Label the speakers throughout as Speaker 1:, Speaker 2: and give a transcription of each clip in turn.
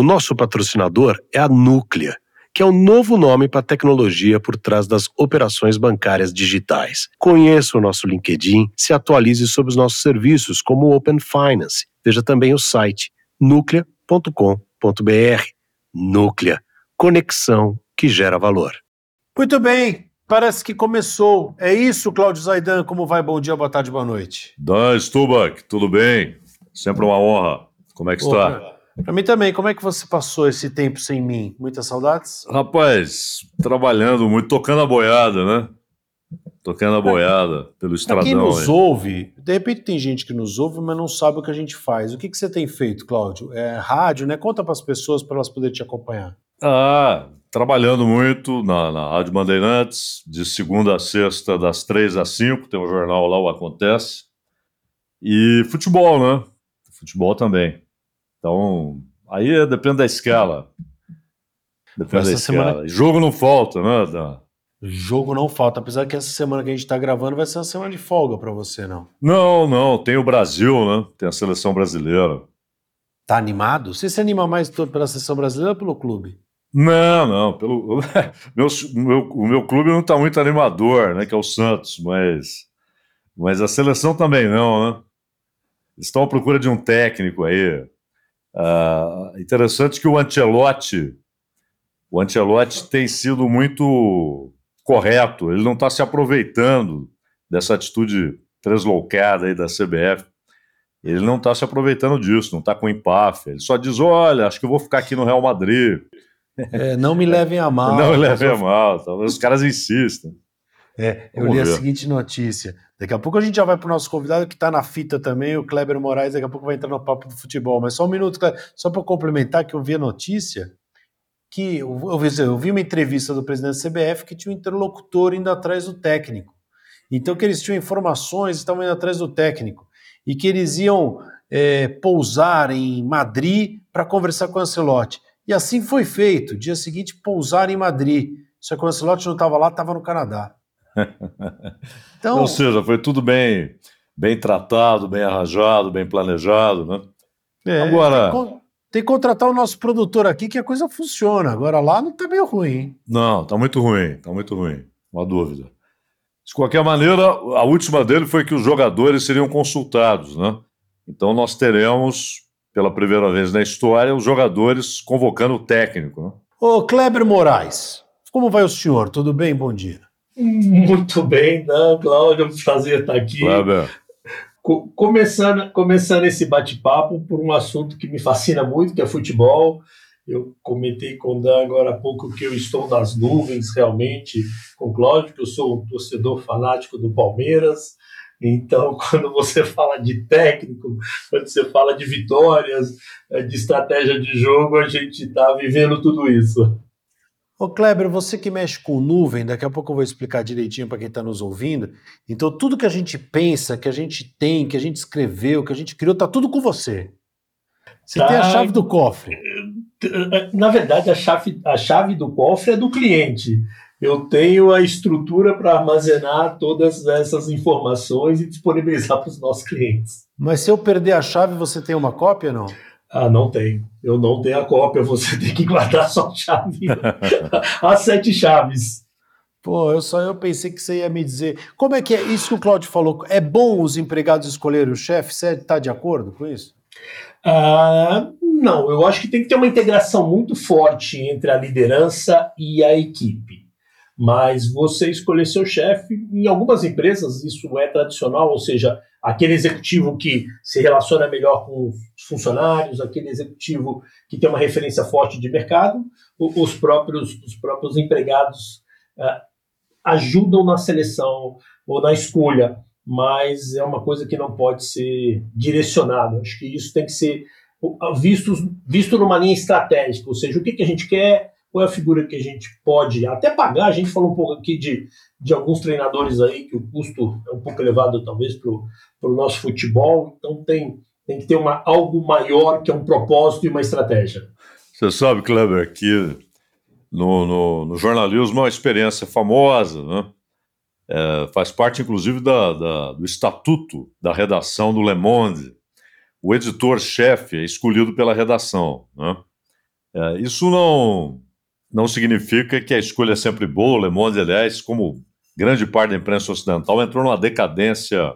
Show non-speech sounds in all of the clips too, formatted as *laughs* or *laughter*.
Speaker 1: O nosso patrocinador é a Núclea, que é o novo nome para a tecnologia por trás das operações bancárias digitais. Conheça o nosso LinkedIn, se atualize sobre os nossos serviços, como o Open Finance. Veja também o site nuclea.com.br. Núclea, conexão que gera valor.
Speaker 2: Muito bem, parece que começou. É isso, Cláudio Zaidan. Como vai? Bom dia, boa tarde, boa noite.
Speaker 3: Dan Stubach, tudo bem? Sempre uma honra. Como é que Opa. está?
Speaker 2: Para mim também, como é que você passou esse tempo sem mim? Muitas saudades?
Speaker 3: Rapaz, trabalhando muito, tocando a boiada, né? Tocando a boiada pelo estradão.
Speaker 2: Quem nos aí. ouve, de repente tem gente que nos ouve, mas não sabe o que a gente faz. O que, que você tem feito, Cláudio? É rádio, né? Conta para as pessoas para elas poderem te acompanhar.
Speaker 3: Ah, trabalhando muito na, na Rádio Bandeirantes, de segunda a sexta, das três às cinco, tem um jornal lá, o Acontece. E futebol, né? Futebol também. Então, aí depende da escala. Depende essa da escala. Semana... Jogo não falta, né, Dan?
Speaker 2: Jogo não falta, apesar que essa semana que a gente está gravando vai ser uma semana de folga para você, não?
Speaker 3: Não, não. Tem o Brasil, né? Tem a seleção brasileira.
Speaker 2: Tá animado? Você se anima mais pela seleção brasileira ou pelo clube?
Speaker 3: Não, não. Pelo *laughs* meu, meu, o meu clube não está muito animador, né? Que é o Santos, mas mas a seleção também não, né? Estão à procura de um técnico aí. Uh, interessante que o Ancelotti, o Ancelotti tem sido muito correto, ele não está se aproveitando dessa atitude translocada aí da CBF. Ele não está se aproveitando disso, não está com empáfia. Ele só diz: olha, acho que eu vou ficar aqui no Real Madrid.
Speaker 2: É, não me *laughs* levem a mal.
Speaker 3: não me levem a mal. Os caras insistem.
Speaker 2: É, eu Vamos li ver. a seguinte notícia. Daqui a pouco a gente já vai para o nosso convidado que está na fita também, o Kleber Moraes, daqui a pouco vai entrar no papo do futebol. Mas só um minuto, Kleber, só para complementar que eu vi a notícia que eu, vi, eu vi uma entrevista do presidente da CBF que tinha um interlocutor indo atrás do técnico. Então que eles tinham informações, estavam indo atrás do técnico e que eles iam é, pousar em Madrid para conversar com o Ancelotti. E assim foi feito. Dia seguinte, pousar em Madrid. Só que o Ancelotti não estava lá, estava no Canadá.
Speaker 3: Então, Ou seja, foi tudo bem, bem tratado, bem arranjado, bem planejado, né?
Speaker 2: É, Agora. Tem, tem, que contratar o nosso produtor aqui que a coisa funciona. Agora lá não está meio ruim, hein?
Speaker 3: Não, está muito ruim, está muito ruim. Uma dúvida. De qualquer maneira, a última dele foi que os jogadores seriam consultados, né? Então nós teremos, pela primeira vez na história, os jogadores convocando o técnico. Né?
Speaker 2: Ô, Kleber Moraes, como vai o senhor? Tudo bem? Bom dia.
Speaker 4: Muito bem, né, Cláudio? É um prazer estar aqui. Começando, começando esse bate-papo por um assunto que me fascina muito, que é futebol. Eu comentei com o Dan agora há pouco que eu estou nas nuvens realmente com o Cláudio, que eu sou um torcedor fanático do Palmeiras. Então, *laughs* quando você fala de técnico, quando você fala de vitórias, de estratégia de jogo, a gente está vivendo tudo isso.
Speaker 2: Ô Kleber, você que mexe com nuvem, daqui a pouco eu vou explicar direitinho para quem está nos ouvindo. Então, tudo que a gente pensa, que a gente tem, que a gente escreveu, que a gente criou, tá tudo com você. Você tá. tem a chave do cofre.
Speaker 4: Na verdade, a chave, a chave do cofre é do cliente. Eu tenho a estrutura para armazenar todas essas informações e disponibilizar para os nossos clientes.
Speaker 2: Mas se eu perder a chave, você tem uma cópia não?
Speaker 4: Ah, não tem. Eu não tenho a cópia, você *laughs* tem que guardar só a chave. *laughs* As sete chaves.
Speaker 2: Pô, eu só eu pensei que você ia me dizer. Como é que é isso que o Claudio falou? É bom os empregados escolherem o chefe? Você está de acordo com isso?
Speaker 4: Ah, não, eu acho que tem que ter uma integração muito forte entre a liderança e a equipe. Mas você escolher seu chefe, em algumas empresas isso é tradicional, ou seja, aquele executivo que se relaciona melhor com os funcionários, aquele executivo que tem uma referência forte de mercado, os próprios, os próprios empregados uh, ajudam na seleção ou na escolha, mas é uma coisa que não pode ser direcionada. Acho que isso tem que ser visto, visto numa linha estratégica, ou seja, o que, que a gente quer, qual é a figura que a gente pode até pagar. A gente falou um pouco aqui de, de alguns treinadores aí que o custo é um pouco elevado, talvez, para o nosso futebol. Então tem, tem que ter uma, algo maior que é um propósito e uma estratégia.
Speaker 3: Você sabe, Kleber, que no, no, no jornalismo é uma experiência famosa, né? É, faz parte, inclusive, da, da, do estatuto da redação do Le Monde. O editor-chefe é escolhido pela redação. Né? É, isso não, não significa que a escolha é sempre boa. O Le Monde, aliás, como grande parte da imprensa ocidental, entrou numa decadência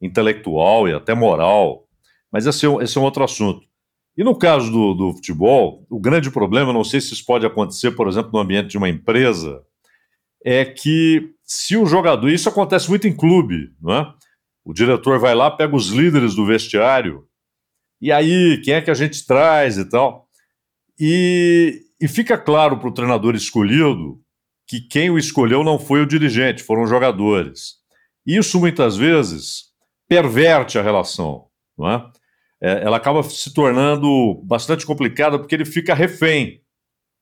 Speaker 3: intelectual e até moral. Mas esse é, esse é um outro assunto. E no caso do, do futebol, o grande problema, não sei se isso pode acontecer, por exemplo, no ambiente de uma empresa, é que se o jogador. Isso acontece muito em clube, não é? O diretor vai lá, pega os líderes do vestiário, e aí, quem é que a gente traz e tal? E, e fica claro para o treinador escolhido que quem o escolheu não foi o dirigente, foram os jogadores. Isso muitas vezes perverte a relação, não é? é ela acaba se tornando bastante complicada porque ele fica refém.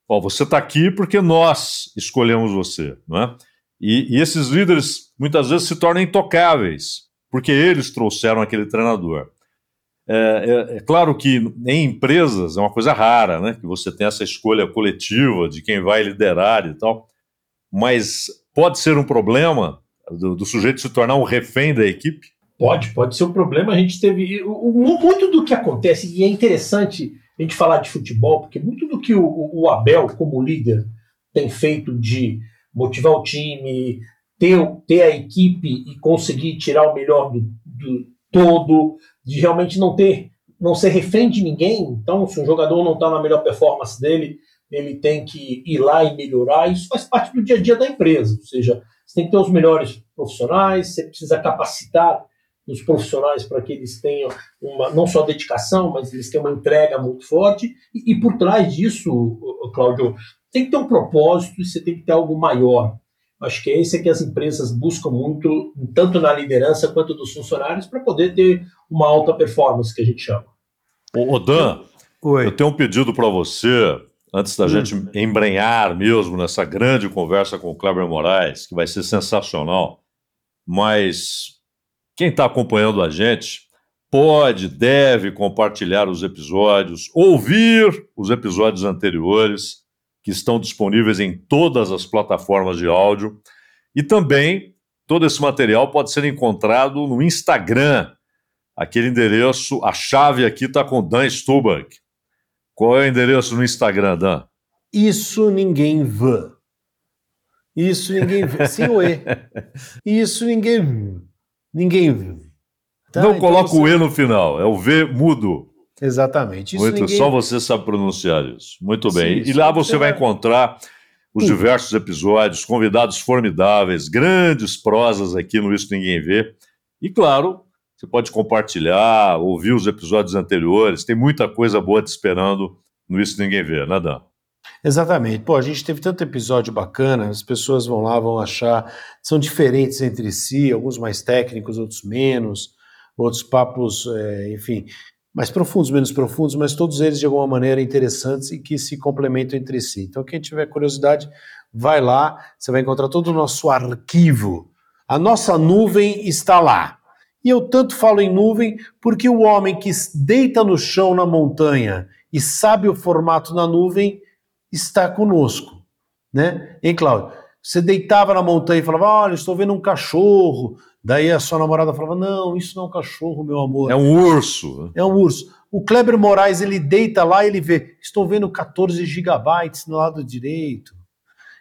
Speaker 3: Ó, você está aqui porque nós escolhemos você, não é? E, e esses líderes muitas vezes se tornam intocáveis porque eles trouxeram aquele treinador. É, é, é, claro que em empresas é uma coisa rara, né? Que você tem essa escolha coletiva de quem vai liderar e tal, mas pode ser um problema do, do sujeito se tornar um refém da equipe?
Speaker 4: Pode, pode ser um problema. A gente teve. Muito do que acontece, e é interessante a gente falar de futebol, porque muito do que o, o Abel, como líder, tem feito de motivar o time, ter, ter a equipe e conseguir tirar o melhor do, do todo, de realmente não ter, não ser refém de ninguém. Então, se um jogador não está na melhor performance dele, ele tem que ir lá e melhorar. Isso faz parte do dia a dia da empresa. Ou seja, você tem que ter os melhores profissionais, você precisa capacitar os profissionais para que eles tenham uma, não só dedicação, mas eles tenham uma entrega muito forte. E, e por trás disso, Cláudio, tem que ter um propósito e você tem que ter algo maior. Acho que é esse que as empresas buscam muito, tanto na liderança quanto dos funcionários, para poder ter uma alta performance, que a gente chama.
Speaker 3: Ô, Dan, Oi. eu tenho um pedido para você, antes da hum. gente embrenhar mesmo nessa grande conversa com o Kleber Moraes, que vai ser sensacional, mas quem está acompanhando a gente pode, deve compartilhar os episódios, ouvir os episódios anteriores que estão disponíveis em todas as plataformas de áudio. E também todo esse material pode ser encontrado no Instagram. Aquele endereço, a chave aqui está com Dan Stubach. Qual é o endereço no Instagram, Dan?
Speaker 2: Isso ninguém vê. Isso ninguém vê. Sim, ué. Isso ninguém vê. Ninguém vê.
Speaker 3: Tá, Não então coloca você... o E no final, é o V mudo.
Speaker 2: Exatamente.
Speaker 3: Isso Muito, ninguém... só você sabe pronunciar isso. Muito bem. Sim, e lá você vai encontrar os Sim. diversos episódios, convidados formidáveis, grandes prosas aqui no Isso Ninguém Vê. E claro, você pode compartilhar, ouvir os episódios anteriores, tem muita coisa boa te esperando no Isso Ninguém Vê, né, Dan?
Speaker 2: Exatamente. Pô, a gente teve tanto episódio bacana, as pessoas vão lá, vão achar, são diferentes entre si, alguns mais técnicos, outros menos, outros papos, é, enfim, mais profundos, menos profundos, mas todos eles de alguma maneira interessantes e que se complementam entre si. Então, quem tiver curiosidade, vai lá, você vai encontrar todo o nosso arquivo. A nossa nuvem está lá. E eu tanto falo em nuvem porque o homem que deita no chão na montanha e sabe o formato na nuvem está conosco, né? Hein, Cláudio? Você deitava na montanha e falava: Olha, estou vendo um cachorro. Daí a sua namorada falava: Não, isso não é um cachorro, meu amor.
Speaker 3: É um urso.
Speaker 2: É um urso. O Kleber Moraes, ele deita lá e ele vê: Estou vendo 14 gigabytes no lado direito.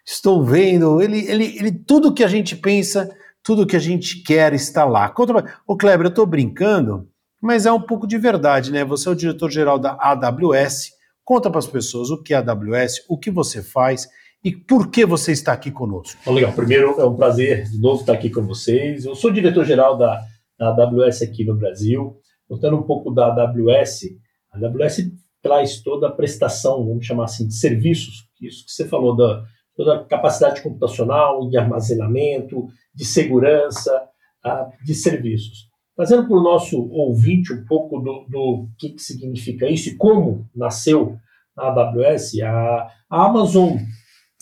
Speaker 2: Estou vendo. Ele, ele, ele, tudo que a gente pensa, tudo que a gente quer está lá. Conta, Ô, Kleber, eu estou brincando, mas é um pouco de verdade, né? Você é o diretor-geral da AWS. Conta para as pessoas o que é a AWS, o que você faz e por que você está aqui conosco.
Speaker 4: Bom, legal. Primeiro, é um prazer de novo estar aqui com vocês. Eu sou diretor-geral da, da AWS aqui no Brasil. Contando um pouco da AWS, a AWS traz toda a prestação, vamos chamar assim, de serviços, isso que você falou, da, toda a capacidade computacional, de armazenamento, de segurança, uh, de serviços. Trazendo para o nosso ouvinte um pouco do, do que, que significa isso e como nasceu a AWS, a, a Amazon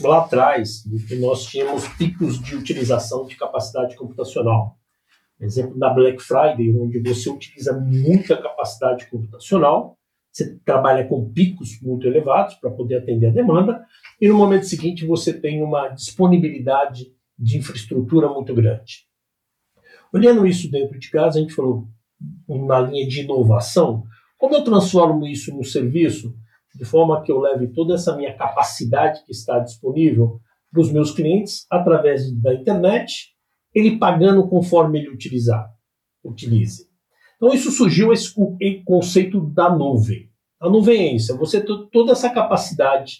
Speaker 4: lá atrás, nós tínhamos picos de utilização de capacidade computacional. Exemplo da Black Friday, onde você utiliza muita capacidade computacional, você trabalha com picos muito elevados para poder atender a demanda, e no momento seguinte você tem uma disponibilidade de infraestrutura muito grande. Olhando isso dentro de casa, a gente falou na linha de inovação, como eu transformo isso no serviço? de forma que eu leve toda essa minha capacidade que está disponível para os meus clientes através da internet, ele pagando conforme ele utilizar, utilize. Então isso surgiu esse conceito da nuvem. A nuvem é isso, é você ter toda essa capacidade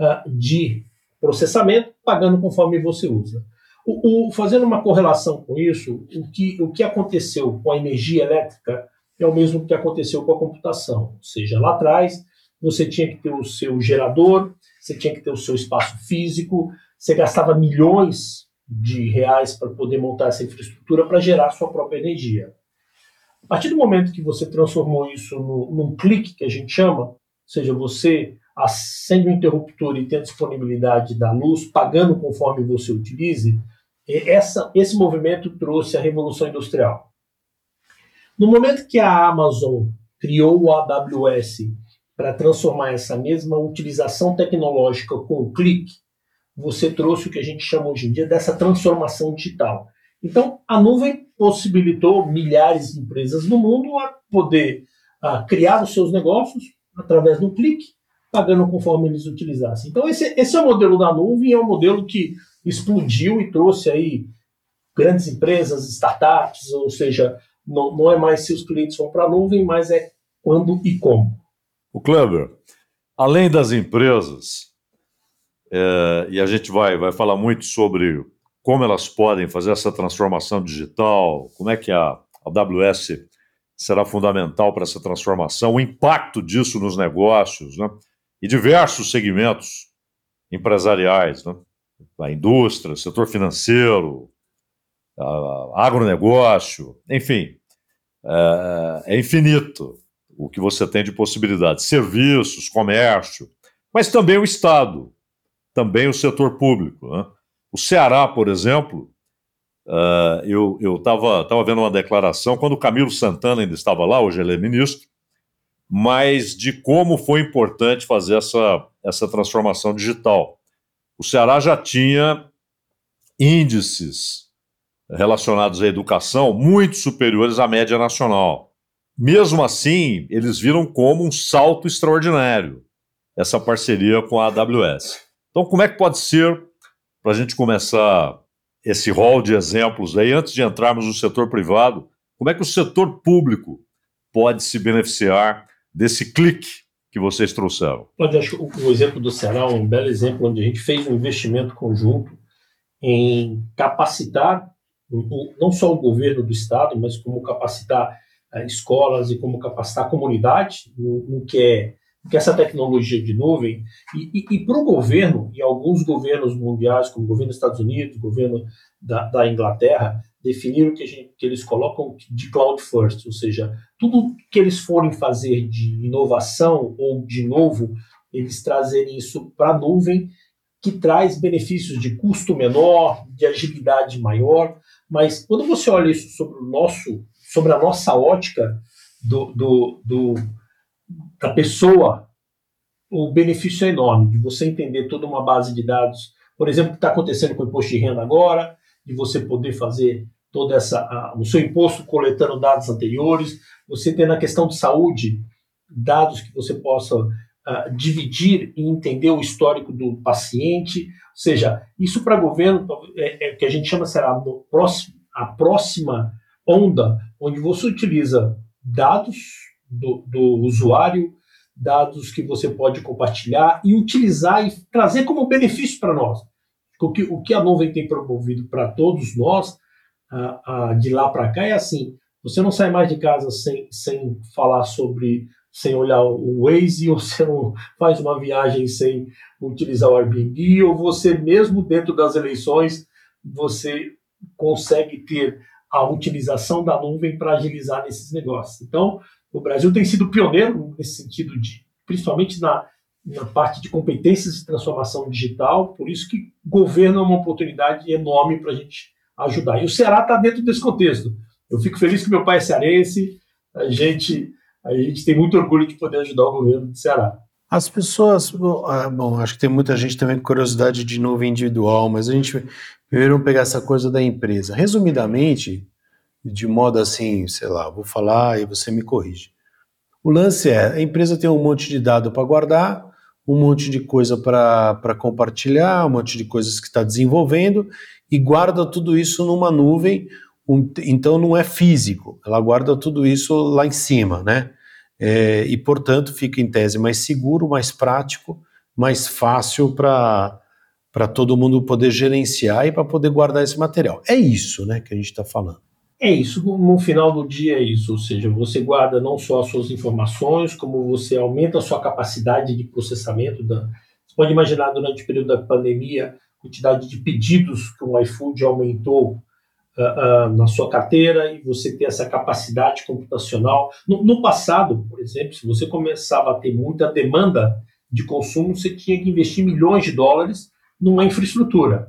Speaker 4: uh, de processamento pagando conforme você usa. O, o, fazendo uma correlação com isso, o que, o que aconteceu com a energia elétrica é o mesmo que aconteceu com a computação. Ou seja, lá atrás você tinha que ter o seu gerador, você tinha que ter o seu espaço físico, você gastava milhões de reais para poder montar essa infraestrutura para gerar sua própria energia. A partir do momento que você transformou isso no, num clique, que a gente chama, ou seja, você acende o interruptor e tem a disponibilidade da luz, pagando conforme você utilize, essa, esse movimento trouxe a revolução industrial. No momento que a Amazon criou o AWS para transformar essa mesma utilização tecnológica com o clique, você trouxe o que a gente chama hoje em dia dessa transformação digital. Então, a nuvem possibilitou milhares de empresas no mundo a poder a criar os seus negócios através do clique, pagando conforme eles utilizassem. Então, esse, esse é o modelo da nuvem, é um modelo que explodiu e trouxe aí grandes empresas, startups, ou seja, não, não é mais se os clientes vão para a nuvem, mas é quando e como.
Speaker 3: O Kleber, além das empresas, é, e a gente vai, vai falar muito sobre como elas podem fazer essa transformação digital, como é que a AWS será fundamental para essa transformação, o impacto disso nos negócios, né? E diversos segmentos empresariais, né? a indústria, setor financeiro, a, agronegócio, enfim, é, é infinito o que você tem de possibilidades, serviços, comércio, mas também o Estado, também o setor público. Né? O Ceará, por exemplo, uh, eu estava tava vendo uma declaração quando o Camilo Santana ainda estava lá, hoje ele é ministro, mas de como foi importante fazer essa, essa transformação digital. O Ceará já tinha índices relacionados à educação muito superiores à média nacional. Mesmo assim, eles viram como um salto extraordinário essa parceria com a AWS. Então, como é que pode ser, para a gente começar esse rol de exemplos aí, antes de entrarmos no setor privado, como é que o setor público pode se beneficiar desse clique que vocês trouxeram?
Speaker 4: Olha, acho que o, exemplo do Ceará é um belo exemplo onde a gente fez um investimento conjunto em capacitar não só o governo do estado, mas como capacitar uh, escolas e como capacitar a comunidade no, no que é que essa tecnologia de nuvem e, e, e para o governo e alguns governos mundiais, como o governo dos Estados Unidos, o governo da, da Inglaterra, definiram que, gente, que eles colocam de cloud first, ou seja, tudo que eles forem fazer de inovação ou de novo, eles trazerem isso para a nuvem, que traz benefícios de custo menor, de agilidade maior, mas quando você olha isso sobre o nosso, sobre a nossa ótica do, do, do da pessoa, o benefício é enorme de você entender toda uma base de dados, por exemplo, o que está acontecendo com o imposto de renda agora, de você poder fazer toda essa a, o seu imposto coletando dados anteriores, você ter na questão de saúde dados que você possa uh, dividir e entender o histórico do paciente, ou seja, isso para governo é, é que a gente chama será no próximo, a próxima onda onde você utiliza dados do, do usuário, dados que você pode compartilhar e utilizar e trazer como benefício para nós. O que, o que a nuvem tem promovido para todos nós, de lá para cá, é assim: você não sai mais de casa sem, sem falar sobre, sem olhar o Waze, ou *laughs* você não faz uma viagem sem utilizar o Airbnb, ou você, mesmo dentro das eleições, você consegue ter a utilização da nuvem para agilizar nesses negócios. Então, o Brasil tem sido pioneiro nesse sentido de, principalmente na, na parte de competências de transformação digital, por isso que governo é uma oportunidade enorme para a gente ajudar. E o Ceará está dentro desse contexto. Eu fico feliz que meu pai é cearense, a gente, a gente tem muito orgulho de poder ajudar o governo do Ceará.
Speaker 2: As pessoas, bom, ah, acho que tem muita gente também com curiosidade de nuvem individual, mas a gente primeiro vamos pegar essa coisa da empresa. Resumidamente, de modo assim, sei lá, vou falar e você me corrige. O lance é, a empresa tem um monte de dado para guardar, um monte de coisa para compartilhar, um monte de coisas que está desenvolvendo e guarda tudo isso numa nuvem. Um, então não é físico, ela guarda tudo isso lá em cima, né? É, e portanto fica em tese mais seguro, mais prático, mais fácil para para todo mundo poder gerenciar e para poder guardar esse material. É isso, né, que a gente está falando.
Speaker 4: É isso, no final do dia é isso, ou seja, você guarda não só as suas informações, como você aumenta a sua capacidade de processamento. Da... Você pode imaginar durante o período da pandemia, quantidade de pedidos que o iFood aumentou uh, uh, na sua carteira e você ter essa capacidade computacional. No, no, passado, por exemplo, se você começava a ter muita demanda de consumo, você tinha que investir milhões de dólares numa infraestrutura.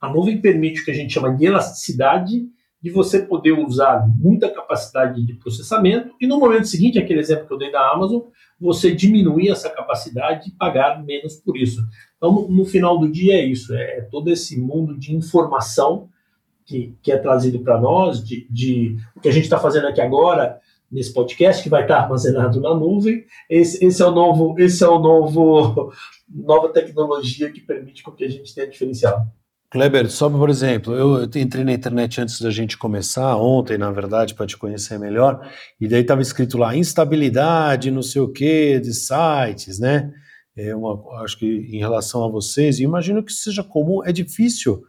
Speaker 4: A nuvem permite o que a gente chama de elasticidade de você poder usar muita capacidade de processamento e no momento seguinte, aquele exemplo que eu dei da Amazon, você diminuir essa capacidade e pagar menos por isso. Então, no, final do dia é isso, é todo esse mundo de informação que, que é trazido para nós, de, de, o que a gente está fazendo aqui agora nesse podcast que vai estar armazenado na nuvem. Esse, esse é o novo, esse é o novo *laughs* nova tecnologia que permite com que a gente tenha diferencial.
Speaker 2: Kleber, só por exemplo, eu, entrei na internet antes da gente começar, ontem, na verdade, para te conhecer melhor, e daí estava escrito lá instabilidade, não sei o que, de sites, né? É uma, acho que em relação a vocês, e imagino que seja comum, é difícil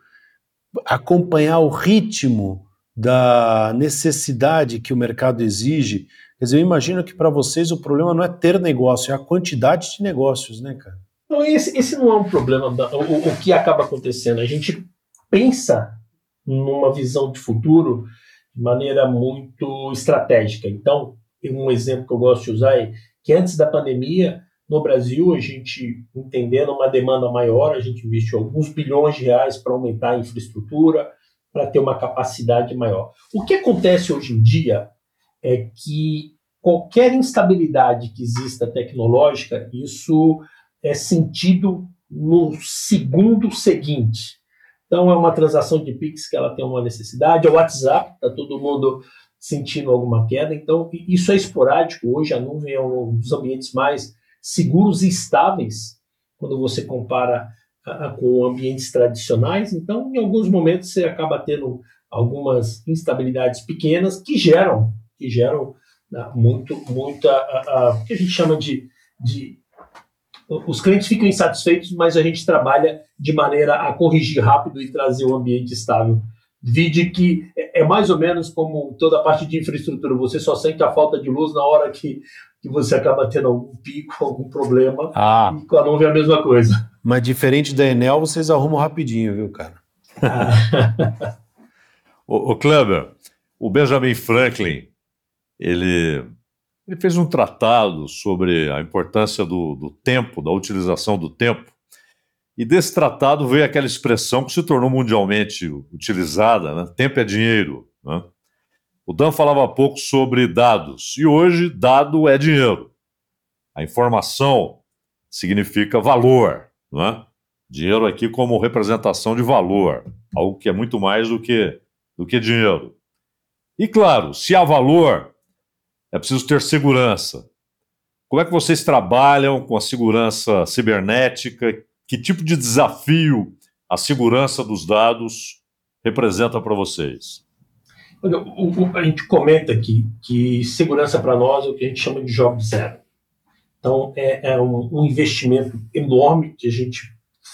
Speaker 2: acompanhar o ritmo da necessidade que o mercado exige. Quer dizer, eu imagino que para vocês o problema não é ter negócio, é a quantidade de negócios, né, cara?
Speaker 4: Não, esse, esse não é um problema. O, o que acaba acontecendo? A gente pensa numa visão de futuro de maneira muito estratégica. Então, um exemplo que eu gosto de usar é que antes da pandemia, no Brasil, a gente, entendendo uma demanda maior, a gente investiu alguns bilhões de reais para aumentar a infraestrutura, para ter uma capacidade maior. O que acontece hoje em dia é que qualquer instabilidade que exista tecnológica, isso é sentido no segundo seguinte. Então, é uma transação de Pix que ela tem uma necessidade, é o WhatsApp, está todo mundo sentindo alguma queda. Então, isso é esporádico. Hoje, a nuvem é um dos ambientes mais seguros e estáveis quando você compara com ambientes tradicionais. Então, em alguns momentos, você acaba tendo algumas instabilidades pequenas que geram, que geram uh, muito, muita, uh, o que a gente chama de, de os clientes ficam insatisfeitos, mas a gente trabalha de maneira a corrigir rápido e trazer um ambiente estável. Vide que é, é mais ou menos como toda a parte de infraestrutura, você só sente a falta de luz na hora que, que você acaba tendo algum pico, algum problema,
Speaker 2: ah.
Speaker 4: e com a nuvem é a mesma coisa.
Speaker 2: Mas diferente da Enel, vocês arrumam rapidinho, viu, cara?
Speaker 3: Ah. *laughs* o, o Kleber, o Benjamin Franklin, ele ele fez um tratado sobre a importância do, do tempo, da utilização do tempo. E desse tratado veio aquela expressão que se tornou mundialmente utilizada: né? tempo é dinheiro. Né? O Dan falava há pouco sobre dados, e hoje dado é dinheiro. A informação significa valor. Né? Dinheiro aqui como representação de valor, algo que é muito mais do que, do que dinheiro. E claro, se há valor, é preciso ter segurança. Como é que vocês trabalham com a segurança cibernética? Que tipo de desafio a segurança dos dados representa para vocês?
Speaker 4: Olha, a gente comenta aqui que segurança para nós é o que a gente chama de job zero. Então, é, é um, um, investimento enorme que a gente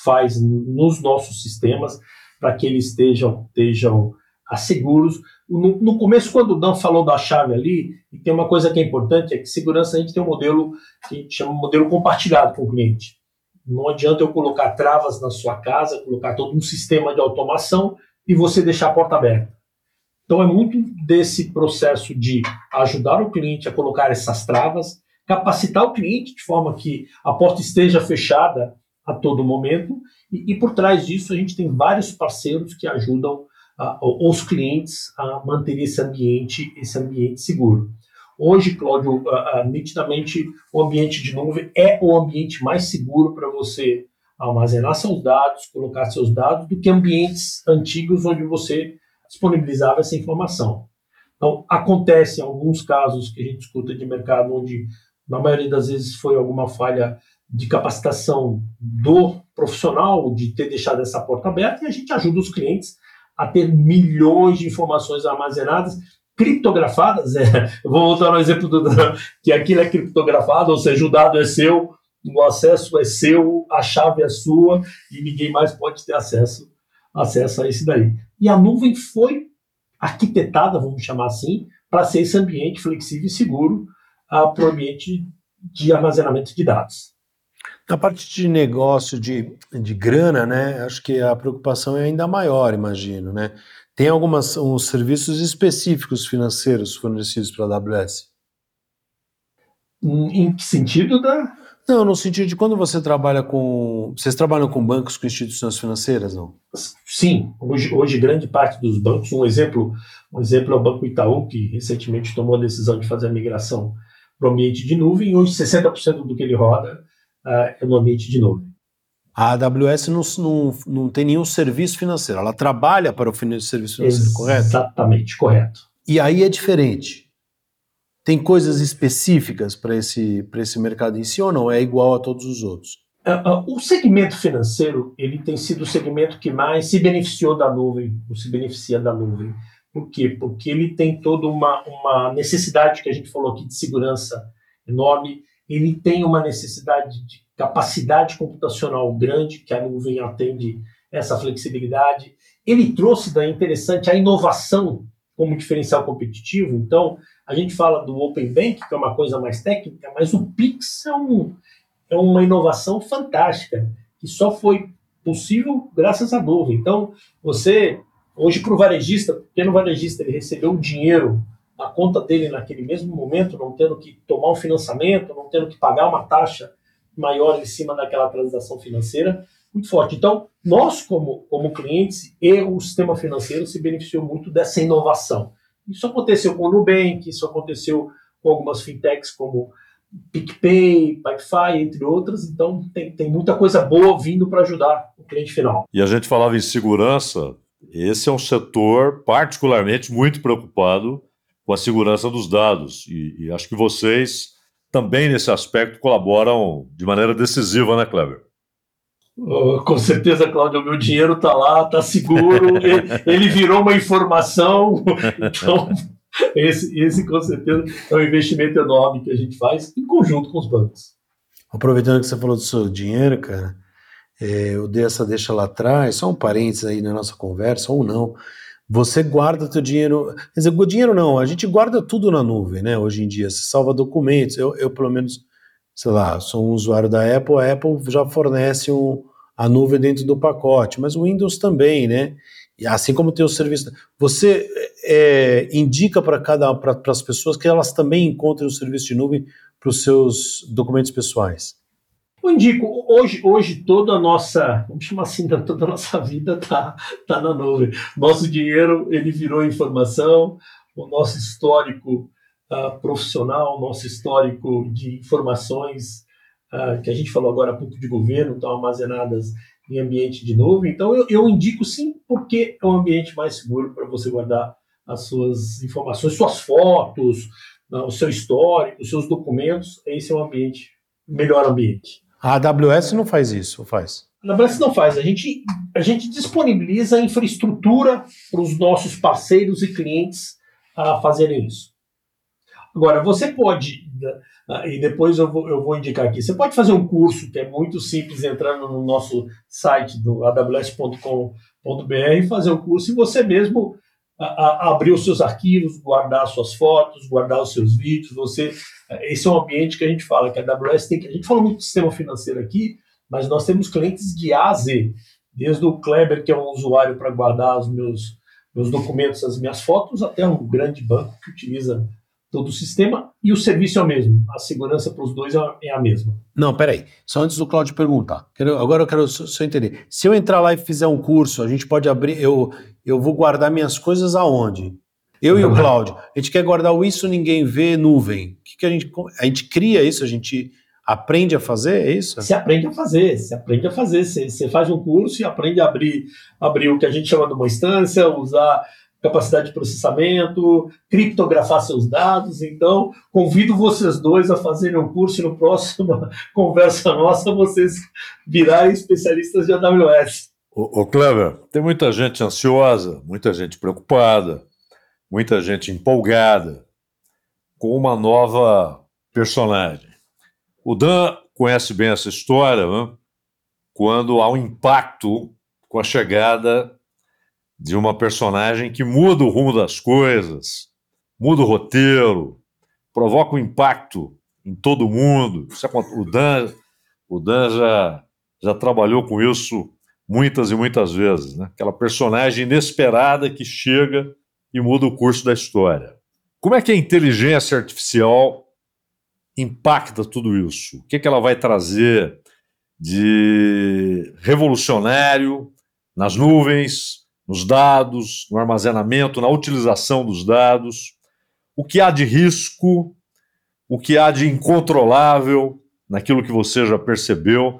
Speaker 4: faz nos nossos sistemas para que eles estejam, estejam seguros, no, no, começo, quando o Dan falou da chave ali, e tem uma coisa que é importante, é que segurança a gente tem um modelo que a gente chama de modelo compartilhado com o cliente. Não adianta eu colocar travas na sua casa, colocar todo um sistema de automação e você deixar a porta aberta. Então é muito desse processo de ajudar o cliente a colocar essas travas, capacitar o cliente de forma que a porta esteja fechada a todo momento, e, e por trás disso a gente tem vários parceiros que ajudam uh, os clientes a manter esse ambiente, esse ambiente seguro. Hoje, Cláudio, nitidamente o ambiente de nuvem é o ambiente mais seguro para você armazenar seus dados, colocar seus dados, do que ambientes antigos onde você disponibilizava essa informação. Então, acontece alguns casos que a gente escuta de mercado onde na maioria das vezes foi alguma falha de capacitação do profissional de ter deixado essa porta aberta e a gente ajuda os clientes a ter milhões de informações armazenadas criptografadas. É, vou voltar no exemplo do que aquilo é criptografado, ou seja, o dado é seu, o acesso é seu, a chave é sua e ninguém mais pode ter acesso, acesso a esse daí. E a nuvem foi arquitetada, vamos chamar assim, para ser esse ambiente flexível e seguro uh, para o ambiente de armazenamento de dados.
Speaker 2: Na parte de negócio, de, de grana, né, acho que a preocupação é ainda maior, imagino, né? Tem alguns uns serviços específicos financeiros fornecidos pela AWS?
Speaker 4: Em que sentido da?
Speaker 2: Não, no sentido de quando você trabalha com. Vocês trabalham com bancos, com instituições financeiras, não?
Speaker 4: Sim, hoje, hoje grande parte dos bancos, um exemplo, um exemplo é o Banco Itaú, que recentemente tomou a decisão de fazer a migração para o ambiente de nuvem, e hoje 60% do que ele roda uh, é no ambiente de nuvem.
Speaker 2: A AWS não, não, não tem nenhum serviço financeiro, ela trabalha para o serviço financeiro,
Speaker 4: Exatamente,
Speaker 2: correto?
Speaker 4: Exatamente, correto.
Speaker 2: E aí é diferente. Tem coisas específicas para esse, esse mercado em si ou não? É igual a todos os outros?
Speaker 4: Uh, uh, o segmento financeiro ele tem sido o segmento que mais se beneficiou da nuvem, ou se beneficia da nuvem. Por quê? Porque ele tem toda uma, uma necessidade que a gente falou aqui de segurança enorme, ele tem uma necessidade de capacidade computacional grande, que a nuvem atende essa flexibilidade. Ele trouxe, daí interessante, a inovação como diferencial competitivo. Então, a gente fala do Open Bank, que é uma coisa mais técnica, mas o Pix é, um, é uma inovação fantástica, que só foi possível graças à nuvem. Então, você, hoje, para o varejista, pequeno varejista, ele recebeu o dinheiro na conta dele naquele mesmo momento, não tendo que tomar um financiamento, não tendo que pagar uma taxa maior em cima daquela transação financeira, muito forte. Então, nós, como, como clientes e o sistema financeiro, se beneficiou muito dessa inovação. Isso aconteceu com o Nubank, isso aconteceu com algumas fintechs como PicPay, Pipefy, entre outras. Então, tem, tem muita coisa boa vindo para ajudar o cliente final.
Speaker 3: E a gente falava em segurança, esse é um setor particularmente muito preocupado com a segurança dos dados. E, e acho que vocês também nesse aspecto colaboram de maneira decisiva, né, Kleber?
Speaker 4: Oh, com certeza, Cláudio, o meu dinheiro está lá, está seguro, ele, *laughs* ele, virou uma informação, então esse, esse com certeza é um investimento enorme que a gente faz em conjunto com os bancos.
Speaker 2: Aproveitando que você falou do seu dinheiro, cara, é, eu dei essa deixa lá atrás, só um parênteses aí na nossa conversa, ou não, você guarda teu dinheiro, quer dizer, dinheiro não, a gente guarda tudo na nuvem, né? Hoje em dia, você salva documentos. Eu, eu pelo menos, sei lá, sou um usuário da Apple, a Apple já fornece um, a nuvem dentro do pacote, mas o Windows também, né? Assim como tem o serviço, você é, indica para cada para as pessoas que elas também encontrem o serviço de nuvem para os seus documentos pessoais.
Speaker 4: Eu indico, hoje, hoje toda a nossa, vamos chamar assim, toda a nossa vida está tá na nuvem. Nosso dinheiro, ele virou informação, o nosso histórico uh, profissional, nosso histórico de informações, uh, que a gente falou agora há pouco de governo, estão armazenadas em ambiente de nuvem. Então, eu, eu indico sim, porque é um ambiente mais seguro para você guardar as suas informações, suas fotos, uh, o seu histórico, os seus documentos. Esse é um ambiente, melhor ambiente.
Speaker 2: A AWS não faz isso, faz?
Speaker 4: A AWS não faz. A gente, a gente disponibiliza a infraestrutura para os nossos parceiros e clientes a fazerem isso. Agora, você pode, ah, e depois eu vou, eu vou indicar aqui, você pode fazer um curso que é muito simples, entrando no nosso site do aws.com.br e fazer um curso e você mesmo a, abrir os seus arquivos, guardar suas fotos, guardar os seus vídeos. Você, esse é um ambiente que a gente fala que a AWS tem que. A gente fala muito de sistema financeiro aqui, mas nós temos clientes de A a Z, desde o Kleber, que é um usuário para guardar os meus, meus documentos, as minhas fotos, até um grande banco que utiliza todo o sistema e o serviço é o mesmo. A segurança para os dois é, é a mesma.
Speaker 2: Não, peraí. Só antes do Claudio perguntar. Quero, agora eu quero só, entender. Se eu entrar lá e fizer um curso, a gente pode abrir. Eu, eu vou guardar minhas coisas aonde? Eu e o Cláudio. A gente quer guardar o isso ninguém vê nuvem. Que, que a gente. A gente cria isso, a gente aprende a fazer, é isso?
Speaker 4: Você aprende a fazer, você aprende a fazer. Você, você faz um curso e aprende a abrir, abrir o que a gente chama de uma instância, usar capacidade de processamento, criptografar seus dados. Então, convido vocês dois a fazerem um curso e no próximo *laughs* conversa nossa vocês virarem especialistas de AWS.
Speaker 3: Ô Clever, tem muita gente ansiosa, muita gente preocupada, muita gente empolgada com uma nova personagem. O Dan conhece bem essa história, né? quando há um impacto com a chegada de uma personagem que muda o rumo das coisas, muda o roteiro, provoca um impacto em todo mundo. O Dan, o Dan já, já trabalhou com isso muitas e muitas vezes. Né? Aquela personagem inesperada que chega e muda o curso da história. Como é que a inteligência artificial impacta tudo isso? O que, é que ela vai trazer de revolucionário nas nuvens, nos dados, no armazenamento, na utilização dos dados, o que há de risco, o que há de incontrolável naquilo que você já percebeu,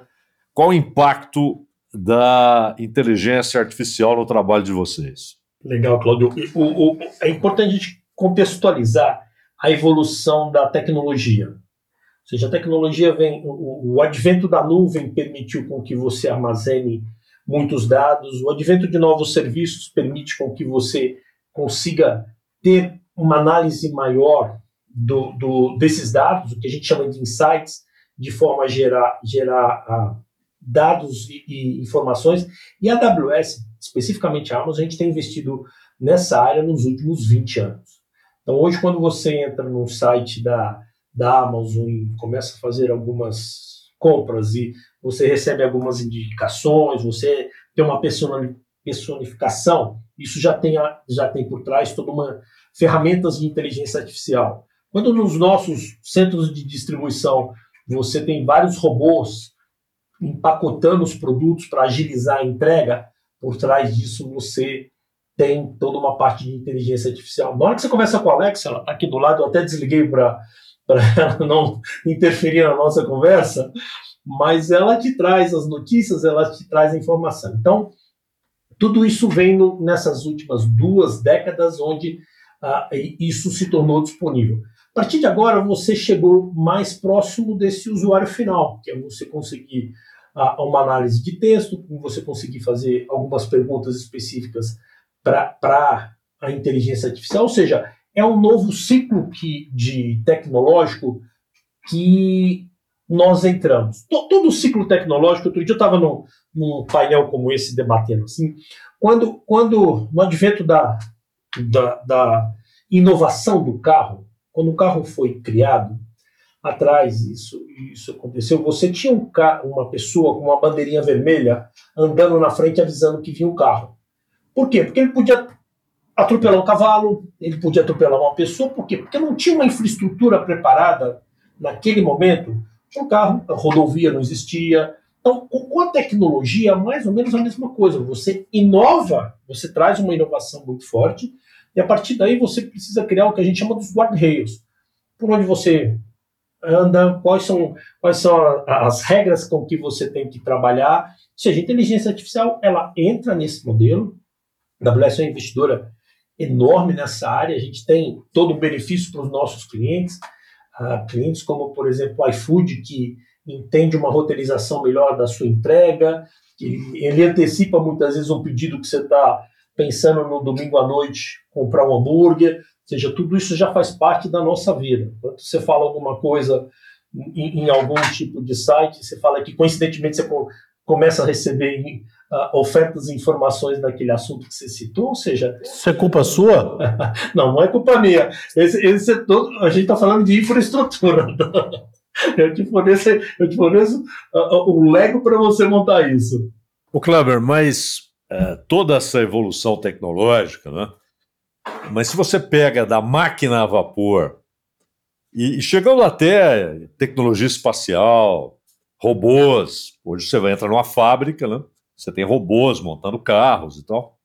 Speaker 3: qual o impacto da inteligência artificial no trabalho de vocês.
Speaker 4: Legal, Claudio. O, o, é importante a gente contextualizar a evolução da tecnologia. Ou seja, a tecnologia vem, o, o advento da nuvem permitiu com que você armazene muitos dados. O advento de novos serviços permite com que você consiga ter uma análise maior do, do, desses dados, o que a gente chama de insights, de forma a gerar, gerar uh, dados e, e, informações. E a AWS, especificamente a Amazon, a gente tem investido nessa área nos últimos 20 anos. Então, hoje, quando você entra no site da, da Amazon e começa a fazer algumas compras e você recebe algumas indicações, você tem uma personificação, isso já tem, a, já tem por trás toda uma ferramentas de inteligência artificial. Quando nos nossos centros de distribuição você tem vários robôs empacotando os produtos para agilizar a entrega, por trás disso você tem toda uma parte de inteligência artificial. Na hora que você conversa com a Alexa, ela está aqui do lado, eu até desliguei para ela não interferir na nossa conversa, mas ela te traz as notícias, ela te traz a informação. Então, tudo isso vem no, nessas últimas duas décadas, onde ah, isso se tornou disponível. A partir de agora, você chegou mais próximo desse usuário final, que é você conseguir ah, uma análise de texto, você conseguir fazer algumas perguntas específicas para a inteligência artificial, ou seja, é um novo ciclo que, de tecnológico que nós entramos. Todo o ciclo tecnológico, outro dia eu estava num, num, painel como esse debatendo assim, quando, quando no advento da, da, da inovação do carro, quando o carro foi criado, atrás isso, isso aconteceu, você tinha um uma pessoa com uma bandeirinha vermelha andando na frente avisando que vinha o carro. Por quê? Porque ele podia atropelar um cavalo, ele podia atropelar uma pessoa, por quê? Porque não tinha uma infraestrutura preparada naquele momento o carro, a rodovia não existia. Então, com a tecnologia, mais ou menos a mesma coisa. Você inova, você traz uma inovação muito forte, e a partir daí você precisa criar o que a gente chama dos guardrails. Por onde você anda, quais são, quais são as regras com que você tem que trabalhar. Ou seja, a inteligência artificial, ela entra nesse modelo. A AWS é uma investidora enorme nessa área, a gente tem todo o benefício para os nossos clientes a clientes como, por exemplo, o iFood, que entende uma roteirização melhor da sua entrega, ele, ele antecipa muitas vezes um pedido que você está pensando no domingo à noite comprar um hambúrguer, ou seja, tudo isso já faz parte da nossa vida. Quando você fala alguma coisa em, em algum tipo de site, você fala que coincidentemente você começa a receber uh, ofertas e informações daquele assunto que você citou, ou seja...
Speaker 2: Isso é culpa sua? *laughs*
Speaker 4: não, não é culpa minha. Esse, esse é todo, a gente está falando de infraestrutura. *laughs* eu te forneço, eu te forneço uh, uh, o Lego para você montar isso.
Speaker 3: O Kleber, mas uh, toda essa evolução tecnológica, né? Mas se você pega da máquina a vapor e, e chegando até tecnologia espacial, robôs, hoje você vai entrar numa fábrica, né? Você tem robôs montando carros e tal.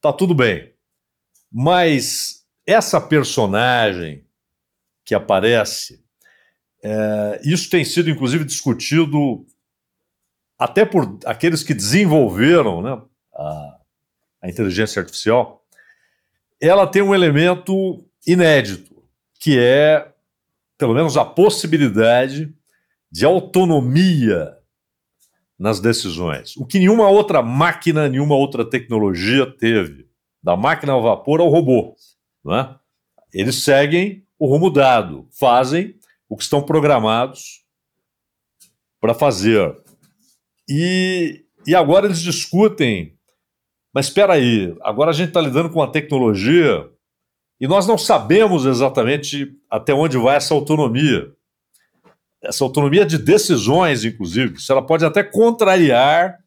Speaker 3: Tá tudo bem. Mas essa personagem que aparece, é, isso tem sido inclusive discutido até por aqueles que desenvolveram né, a, a inteligência artificial. ela tem um elemento inédito, que é, pelo menos, a possibilidade de autonomia nas decisões, o que nenhuma outra máquina, nenhuma outra tecnologia teve, da máquina ao vapor ao robô. É? Eles seguem o rumo dado, fazem o que estão programados para fazer. E, e agora eles discutem, mas espera aí, agora a gente está lidando com a tecnologia e nós não sabemos exatamente até onde vai essa autonomia. Essa autonomia de decisões, inclusive, se ela pode até contrariar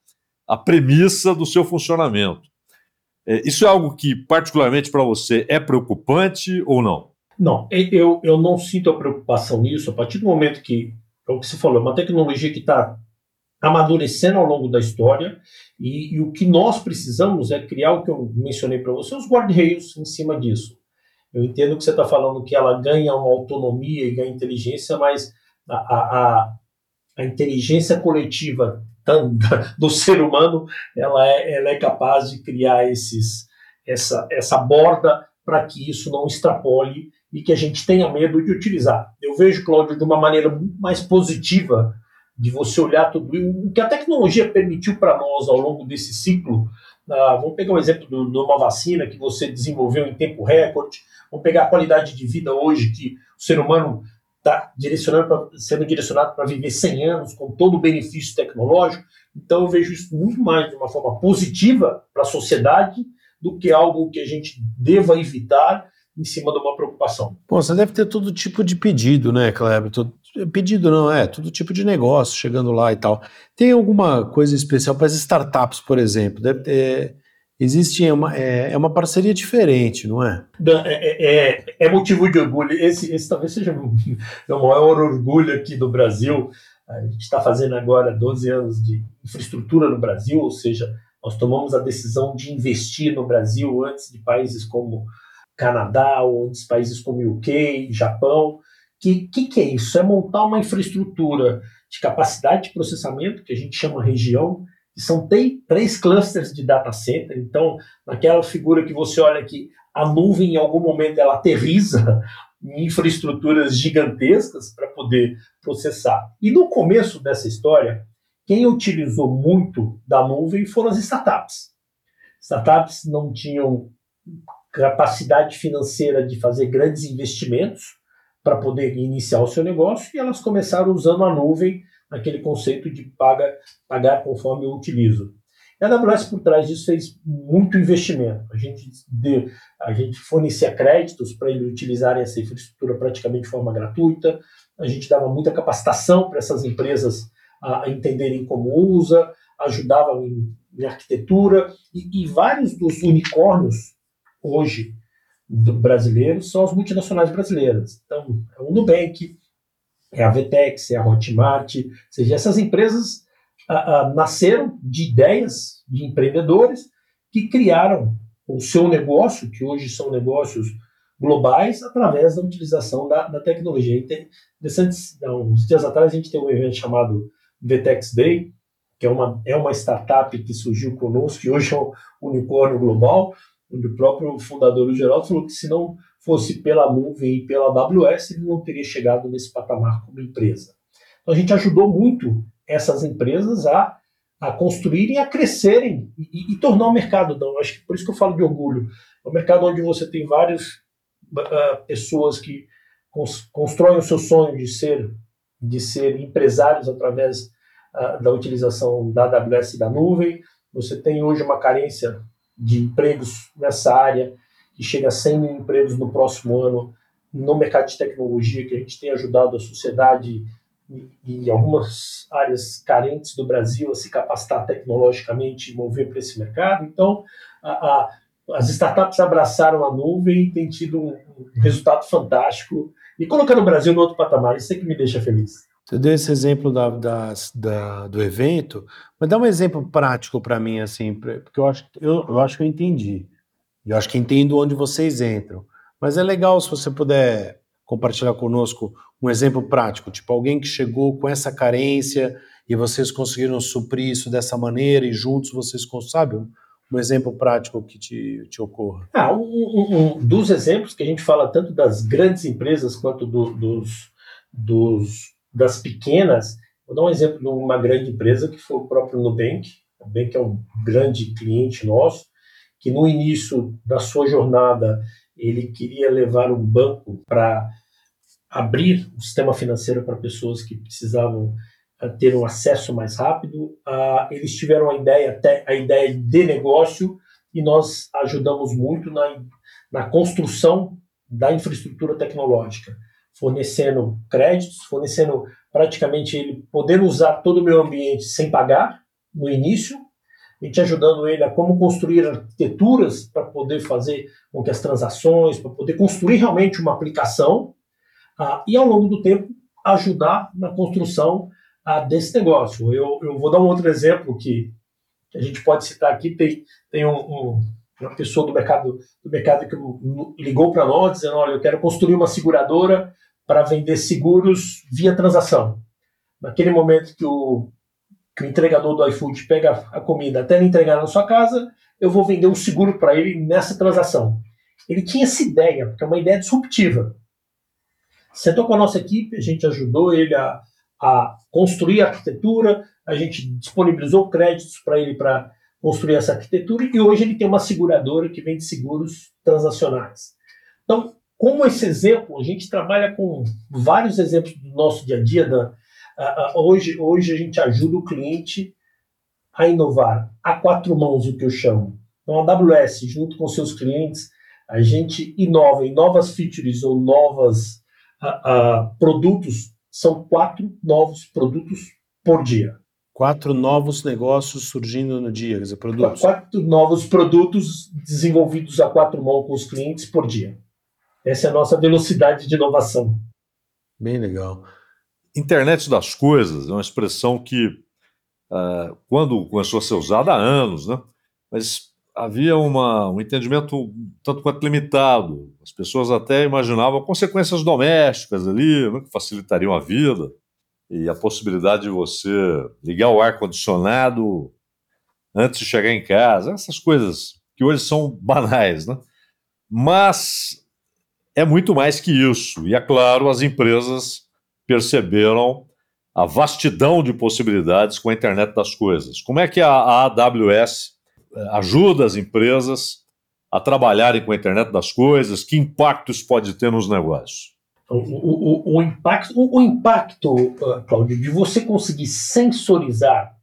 Speaker 3: a premissa do seu funcionamento. É, isso é algo que, particularmente para você, é preocupante ou não?
Speaker 4: Não, eu, eu não sinto a preocupação nisso. A partir do momento que, é o que você falou, é uma tecnologia que está amadurecendo ao longo da história e, e, o que nós precisamos é criar o que eu mencionei para você, os guardrails em cima disso. Eu entendo que você está falando que ela ganha uma autonomia e ganha inteligência, mas a, a, a inteligência coletiva do ser humano ela é, ela é capaz de criar esses, essa, essa borda para que isso não extrapole e que a gente tenha medo de utilizar. Eu vejo, Cláudio, de uma maneira mais positiva de você olhar tudo o que a tecnologia permitiu para nós ao longo desse ciclo. Ah, vamos pegar um exemplo de uma vacina que você desenvolveu em tempo recorde, Vamos pegar a qualidade de vida hoje que o ser humano está sendo direcionado para viver 100 anos com todo o benefício tecnológico. Então eu vejo isso muito mais de uma forma positiva para a sociedade do que algo que a gente deva evitar em cima de uma preocupação.
Speaker 2: Bom, você deve ter todo tipo de pedido, né, Kleber? Todo, pedido não, é, todo tipo de negócio chegando lá e tal. Tem alguma coisa especial para as startups, por exemplo? Deve ter existe uma, é, é, uma parceria diferente, não é?
Speaker 4: É, é, é motivo de orgulho. Esse, esse talvez seja o *laughs* maior orgulho aqui do Brasil. A gente está fazendo agora 12 anos de infraestrutura no Brasil, ou seja, nós tomamos a decisão de investir no Brasil antes de países como Canadá, ou países como UK, Japão. O que, que, que é isso? É montar uma infraestrutura de capacidade de processamento, que a gente chama região, que são três clusters de data center. Então, naquela figura que você olha que a nuvem, em algum momento, ela aterriza em infraestruturas gigantescas para poder processar. E no começo dessa história, quem utilizou muito da nuvem foram as startups. Startups não tinham capacidade financeira de fazer grandes investimentos para poder iniciar o seu negócio e elas começaram usando a nuvem naquele conceito de paga, pagar conforme eu utilizo. E a AWS por trás disso fez muito investimento. A gente, deu, a gente fornecia créditos para eles utilizarem essa infraestrutura praticamente de forma gratuita. A gente dava muita capacitação para essas empresas a, a entenderem como usa, ajudava em, em arquitetura. E, e, vários dos unicórnios hoje brasileiros são as multinacionais brasileiras. Então, é o Nubank, é a Vetex, é a Hotmart, ou seja, essas empresas ah, ah, nasceram de ideias de empreendedores que criaram o seu negócio, que hoje são negócios globais, através da utilização da, da tecnologia. Interessante, uns dias atrás a gente tem um evento chamado Vetex Day, que é uma, é uma startup que surgiu conosco, que hoje é um unicórnio global, onde o próprio fundador, o Geraldo, falou que se não fosse pela nuvem e pela AWS, ele não teria chegado nesse patamar como empresa. Então a gente ajudou muito essas empresas a, a construírem, a crescerem e, e, tornar o mercado. Então, acho que por isso que eu falo de orgulho. É um mercado onde você tem várias uh, pessoas que cons constroem o seu sonho de ser de ser empresários através uh, da utilização da AWS e da nuvem. Você tem hoje uma carência de empregos nessa área que chega a 100 mil empregos no próximo ano no mercado de tecnologia, que a gente tem ajudado a sociedade e, algumas áreas carentes do Brasil a se capacitar tecnologicamente e mover para esse mercado. Então, a, a, as startups abraçaram a nuvem e tem tido um, um resultado fantástico e colocando o Brasil no outro patamar. Isso é que me deixa feliz.
Speaker 2: Você deu esse exemplo da, da, da, do evento, mas dá um exemplo prático para mim, assim, porque eu acho, eu, eu acho que eu entendi. Eu acho que entendo onde vocês entram. Mas é legal se você puder compartilhar conosco um exemplo prático, tipo alguém que chegou com essa carência e vocês conseguiram suprir isso dessa maneira e juntos vocês, sabe, um exemplo prático que te, te ocorra.
Speaker 4: Ah, um, um, um, dos exemplos que a gente fala tanto das grandes empresas quanto do, dos, dos, das pequenas, vou dar um exemplo de uma grande empresa que foi o próprio Nubank. O Nubank é um grande cliente nosso, que no início da sua jornada ele queria levar um banco para abrir o sistema financeiro para pessoas que precisavam uh, ter um acesso mais rápido. Uh, eles tiveram a ideia, até a ideia de negócio e nós ajudamos muito na, na construção da infraestrutura tecnológica, fornecendo créditos, fornecendo praticamente ele poder usar todo o meio ambiente sem pagar no início, a gente ajudando ele a como construir arquiteturas para poder fazer com que as transações, para poder construir realmente uma aplicação ah, e ao longo do tempo ajudar na construção ah, desse negócio. Eu, eu vou dar um outro exemplo que a gente pode citar aqui. Tem, tem um, um, uma pessoa do mercado, do mercado que ligou para nós dizendo: Olha, eu quero construir uma seguradora para vender seguros via transação. Naquele momento que o, que o entregador do iFood pega a comida até ele entregar na sua casa, eu vou vender um seguro para ele nessa transação. Ele tinha essa ideia, porque é uma ideia disruptiva. Sentou com a nossa equipe, a gente ajudou ele a, a construir a arquitetura, a gente disponibilizou créditos para ele para construir essa arquitetura e hoje ele tem uma seguradora que vende seguros transacionais. Então, como esse exemplo, a gente trabalha com vários exemplos do nosso dia a dia. Da, a, a, hoje, hoje a gente ajuda o cliente a inovar a quatro mãos, o que eu chamo. Então, a AWS, junto com seus clientes, a gente inova em novas features ou novas produtos, são quatro novos produtos por dia.
Speaker 2: Quatro novos negócios surgindo no dia, quer dizer, produtos.
Speaker 4: Quatro novos produtos desenvolvidos a quatro mãos com os clientes por dia. Essa é a nossa velocidade de inovação.
Speaker 2: Bem legal.
Speaker 3: Internet das coisas é uma expressão que, uh, quando começou a ser usada há anos, né? mas havia uma, um entendimento tanto quanto limitado. As pessoas até imaginavam consequências domésticas ali, né, que facilitariam a vida, e a possibilidade de você ligar o ar-condicionado antes de chegar em casa, essas coisas que hoje são *laughs* banais, né? Mas é muito mais que isso. E é claro, as empresas perceberam a vastidão de possibilidades com a internet das coisas. Como é que a, AWS ajuda as empresas a trabalharem com a internet das coisas? Que impactos pode ter nos negócios?
Speaker 4: O, o, o impacto, o, o impacto uh, Cláudio, de você conseguir sensorizar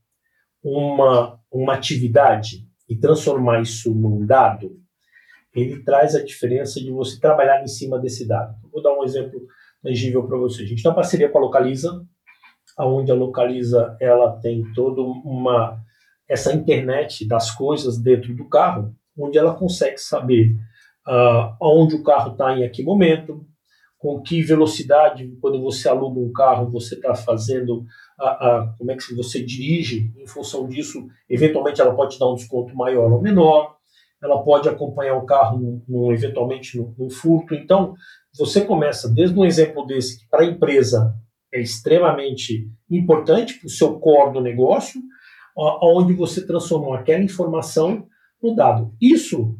Speaker 4: uma, uma atividade e transformar isso num dado, ele traz a diferença de você trabalhar em cima desse dado. Vou dar um exemplo tangível para você. A gente tem uma parceria com a Localiza, onde a Localiza ela tem toda uma essa internet das coisas dentro do carro, onde ela consegue saber uh, onde o carro está em que momento, com que velocidade, quando você aluga um carro, você está fazendo, uh, uh, como é que você dirige, em função disso, eventualmente ela pode dar um desconto maior ou menor, ela pode acompanhar o carro eventualmente num furto. Então, você começa desde um exemplo desse, que para a empresa é extremamente importante para o seu core do negócio, onde você transformou aquela informação no dado. Isso,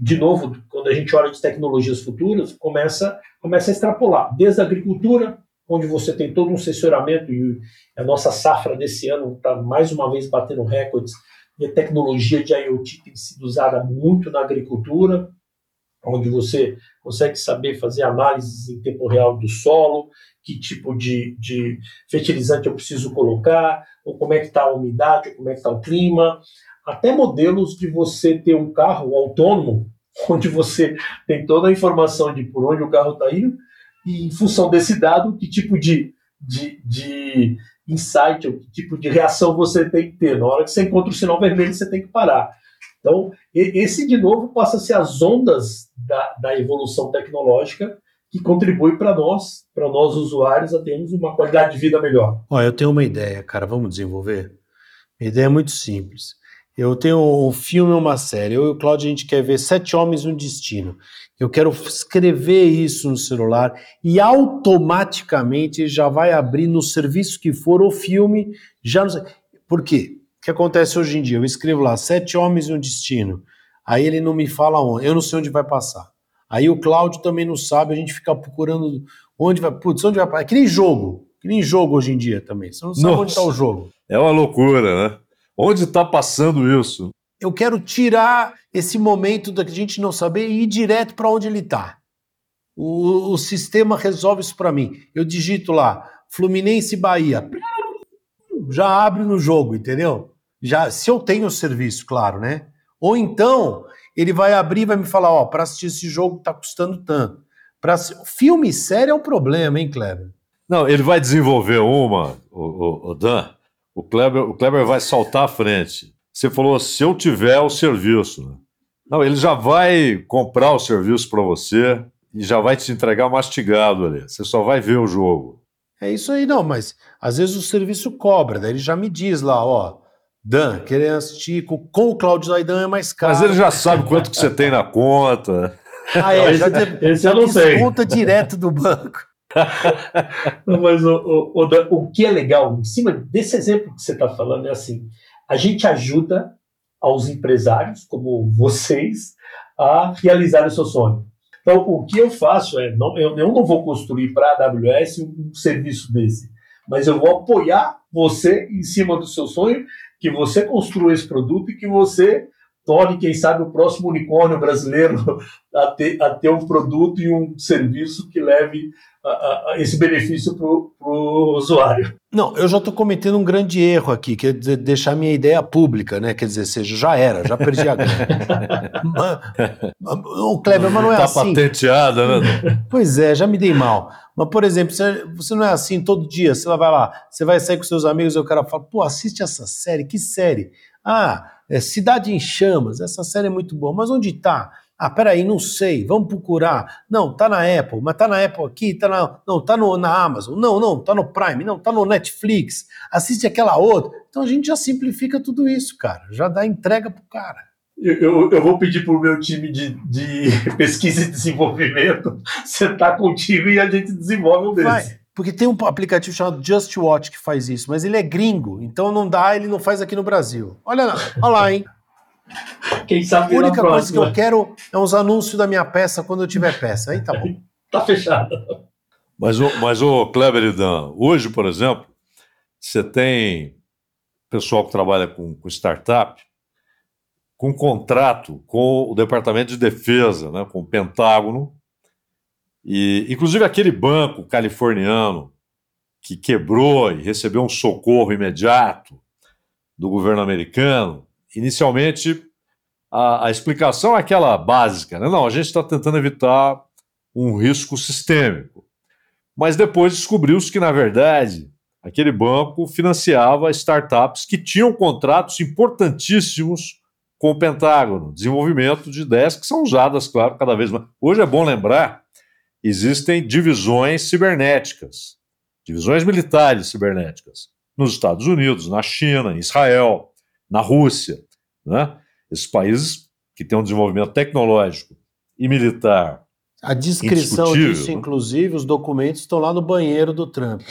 Speaker 4: de novo, quando a gente olha de tecnologias futuras, começa, começa a extrapolar, desde a agricultura, onde você tem todo um assessoramento, e a nossa safra desse ano está mais uma vez batendo recordes, e a tecnologia de IoT tem sido usada muito na agricultura, onde você consegue saber fazer análises em tempo real do solo, que tipo de, de fertilizante eu preciso colocar, ou como é que está a umidade, ou como é que está o clima, até modelos de você ter um carro autônomo, *laughs* onde você tem toda a informação de por onde o carro está indo, e em função desse dado, que tipo de, de, de insight, ou que tipo de reação você tem que ter. Na hora que você encontra o sinal vermelho, você tem que parar. Então, esse, de novo, passa a ser as ondas da, da evolução tecnológica que contribui para nós, para nós usuários, a termos uma qualidade de vida melhor.
Speaker 2: Olha, eu tenho uma ideia, cara, vamos desenvolver? A ideia é muito simples. Eu tenho um filme uma série. Eu e o Claudio, a gente quer ver Sete Homens no Destino. Eu quero escrever isso no celular e automaticamente já vai abrir no serviço que for o filme. Já Por quê? que acontece hoje em dia? Eu escrevo lá, sete homens e um destino. Aí ele não me fala onde, eu não sei onde vai passar. Aí o Cláudio também não sabe, a gente fica procurando onde vai, putz, onde vai passar. É que nem jogo, que nem jogo hoje em dia também. Você não sabe Nossa, onde está o jogo.
Speaker 3: É uma loucura, né? Onde está passando isso?
Speaker 2: Eu quero tirar esse momento da gente não saber e ir direto para onde ele está. O, o, sistema resolve isso para mim. Eu digito lá, Fluminense Bahia. Já abre no jogo, entendeu? Já, se eu tenho o serviço, claro, né? Ou então ele vai abrir e vai me falar, ó, para assistir esse jogo tá custando tanto. Para filme sério é um problema, hein, Kleber?
Speaker 3: Não, ele vai desenvolver uma, o, o, o Dan. O Kleber, o Kleber vai saltar à frente. Você falou, se eu tiver o serviço. Né? Não, ele já vai comprar o serviço para você e já vai te entregar mastigado ali. Você só vai ver o jogo.
Speaker 2: É isso aí, não, mas às vezes o serviço cobra, daí ele já me diz lá, ó, Dan, querendo assistir com, com o Cláudio Zaidan é mais caro.
Speaker 3: Mas ele já sabe quanto que você tem na conta.
Speaker 2: Ah, é, esse, esse eu não sei. Conta direto do banco. *laughs*
Speaker 4: mas o, o, o, o, que é legal, em cima desse exemplo que você está falando, é assim: a gente ajuda aos empresários, como vocês, a realizar o seu sonho. Então, o que eu faço é: não, eu, eu não vou construir para a AWS um, um serviço desse, mas eu vou apoiar você em cima do seu sonho que você construa esse produto e que você torne, quem sabe, o próximo unicórnio brasileiro *laughs* a ter, a ter um produto e um serviço que leve a, a, a esse benefício para o usuário.
Speaker 2: Não, eu já estou cometendo um grande erro aqui, que é deixar minha ideia pública, né? Quer dizer, seja, já era, já perdi a grana. *laughs* o Kleber, mas não é
Speaker 3: tá
Speaker 2: assim.
Speaker 3: Está patenteada,
Speaker 2: né? Pois é, já me dei mal. Mas, por exemplo, você não é assim todo dia, você vai lá, você vai sair com seus amigos e o cara fala, pô, assiste essa série, que série? Ah, é Cidade em Chamas, essa série é muito boa, mas onde está? Ah, peraí, não sei, vamos procurar. Não, tá na Apple, mas tá na Apple aqui, tá na, não, tá no, na Amazon, não, não, tá no Prime, não, tá no Netflix, assiste aquela outra. Então a gente já simplifica tudo isso, cara, já dá entrega pro cara.
Speaker 4: Eu, eu, vou pedir para o meu time de, de, *laughs* pesquisa e desenvolvimento *laughs* sentar contigo e a gente desenvolve um desses. Vai,
Speaker 2: porque tem um aplicativo chamado Just Watch que faz isso, mas ele é gringo, então não dá, ele não faz aqui no Brasil. Olha, olha lá, hein?
Speaker 4: Quem sabe
Speaker 2: A única coisa que eu quero é uns anúncios da minha peça quando eu tiver peça. Aí tá bom. *laughs*
Speaker 4: tá fechado.
Speaker 3: Mas, mas o Kleber e Dan, hoje, por exemplo, você tem pessoal que trabalha com, com startup com contrato com o Departamento de Defesa, né, com o Pentágono, e inclusive aquele banco californiano que quebrou e recebeu um socorro imediato do governo americano, inicialmente a, a explicação é aquela básica, né? Não, a gente está tentando evitar um risco sistêmico. Mas depois descobriu-se que, na verdade, aquele banco financiava startups que tinham contratos importantíssimos com o Pentágono, desenvolvimento de ideias que são usadas, claro, cada vez mais. Hoje é bom lembrar, existem divisões cibernéticas, divisões militares cibernéticas, nos Estados Unidos, na China, em Israel, na Rússia, né? Esses países que têm um desenvolvimento tecnológico e militar.
Speaker 2: A descrição disso, né? inclusive, os documentos estão lá no banheiro do Trump.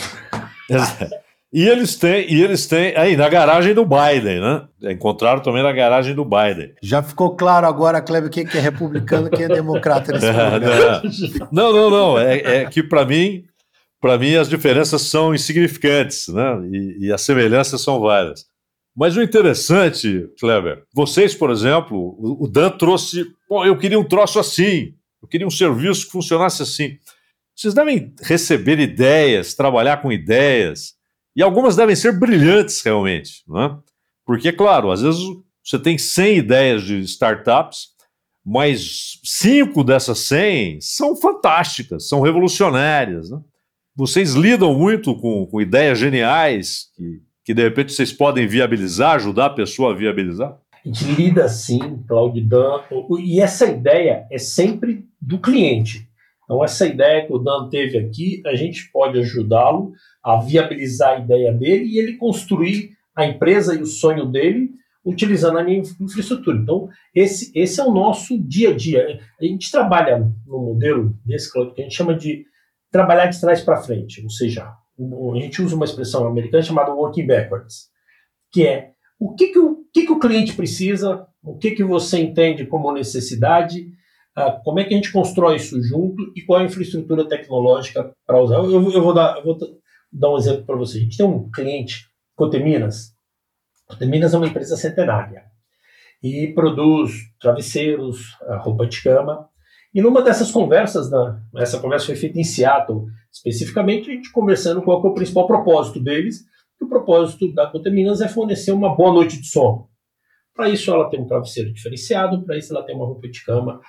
Speaker 2: *laughs*
Speaker 3: E eles têm, e eles têm aí na garagem do Biden, né? Encontraram também na garagem do Biden.
Speaker 2: Já ficou claro agora, Kleber, quem que é republicano, quem é democrata nesse *laughs*
Speaker 3: é, não, não, não. É, é que para mim, para mim as diferenças são insignificantes, né? E, e, as semelhanças são várias. Mas o interessante, Kleber, vocês, por exemplo, o, Dan trouxe, pô, eu queria um troço assim, eu queria um serviço que funcionasse assim. Vocês devem receber ideias, trabalhar com ideias e algumas devem ser brilhantes realmente, né? Porque, claro, às vezes você tem 100 ideias de startups, mas cinco dessas 100 são fantásticas, são revolucionárias. Né? Vocês lidam muito com, com ideias geniais que, que, de repente, vocês podem viabilizar, ajudar a pessoa a viabilizar?
Speaker 4: A gente lida sim, Claudio Dan, e essa ideia é sempre do cliente. Então, essa ideia que o Dan teve aqui, a gente pode ajudá-lo a viabilizar a ideia dele e ele construir a empresa e o sonho dele utilizando a minha infraestrutura. Então, esse, esse é o nosso dia a dia. A gente trabalha no modelo desse que a gente chama de trabalhar de trás para frente, ou seja, a gente usa uma expressão americana chamada working backwards, que é o que, que, o, que, que o cliente precisa, o que, que você entende como necessidade, uh, como é que a gente constrói isso junto e qual é a infraestrutura tecnológica para usar. Eu, eu, vou dar, eu vou dar um exemplo para você. A gente tem um cliente, Coteminas. Coteminas é uma empresa centenária e produz travesseiros, roupa de cama. E numa dessas conversas, né, essa conversa foi feita em Seattle, especificamente, a gente conversando qual é o principal propósito deles, o propósito da Coteminas é fornecer uma boa noite de sono. Para isso, ela tem um travesseiro diferenciado, para isso, ela tem uma roupa de cama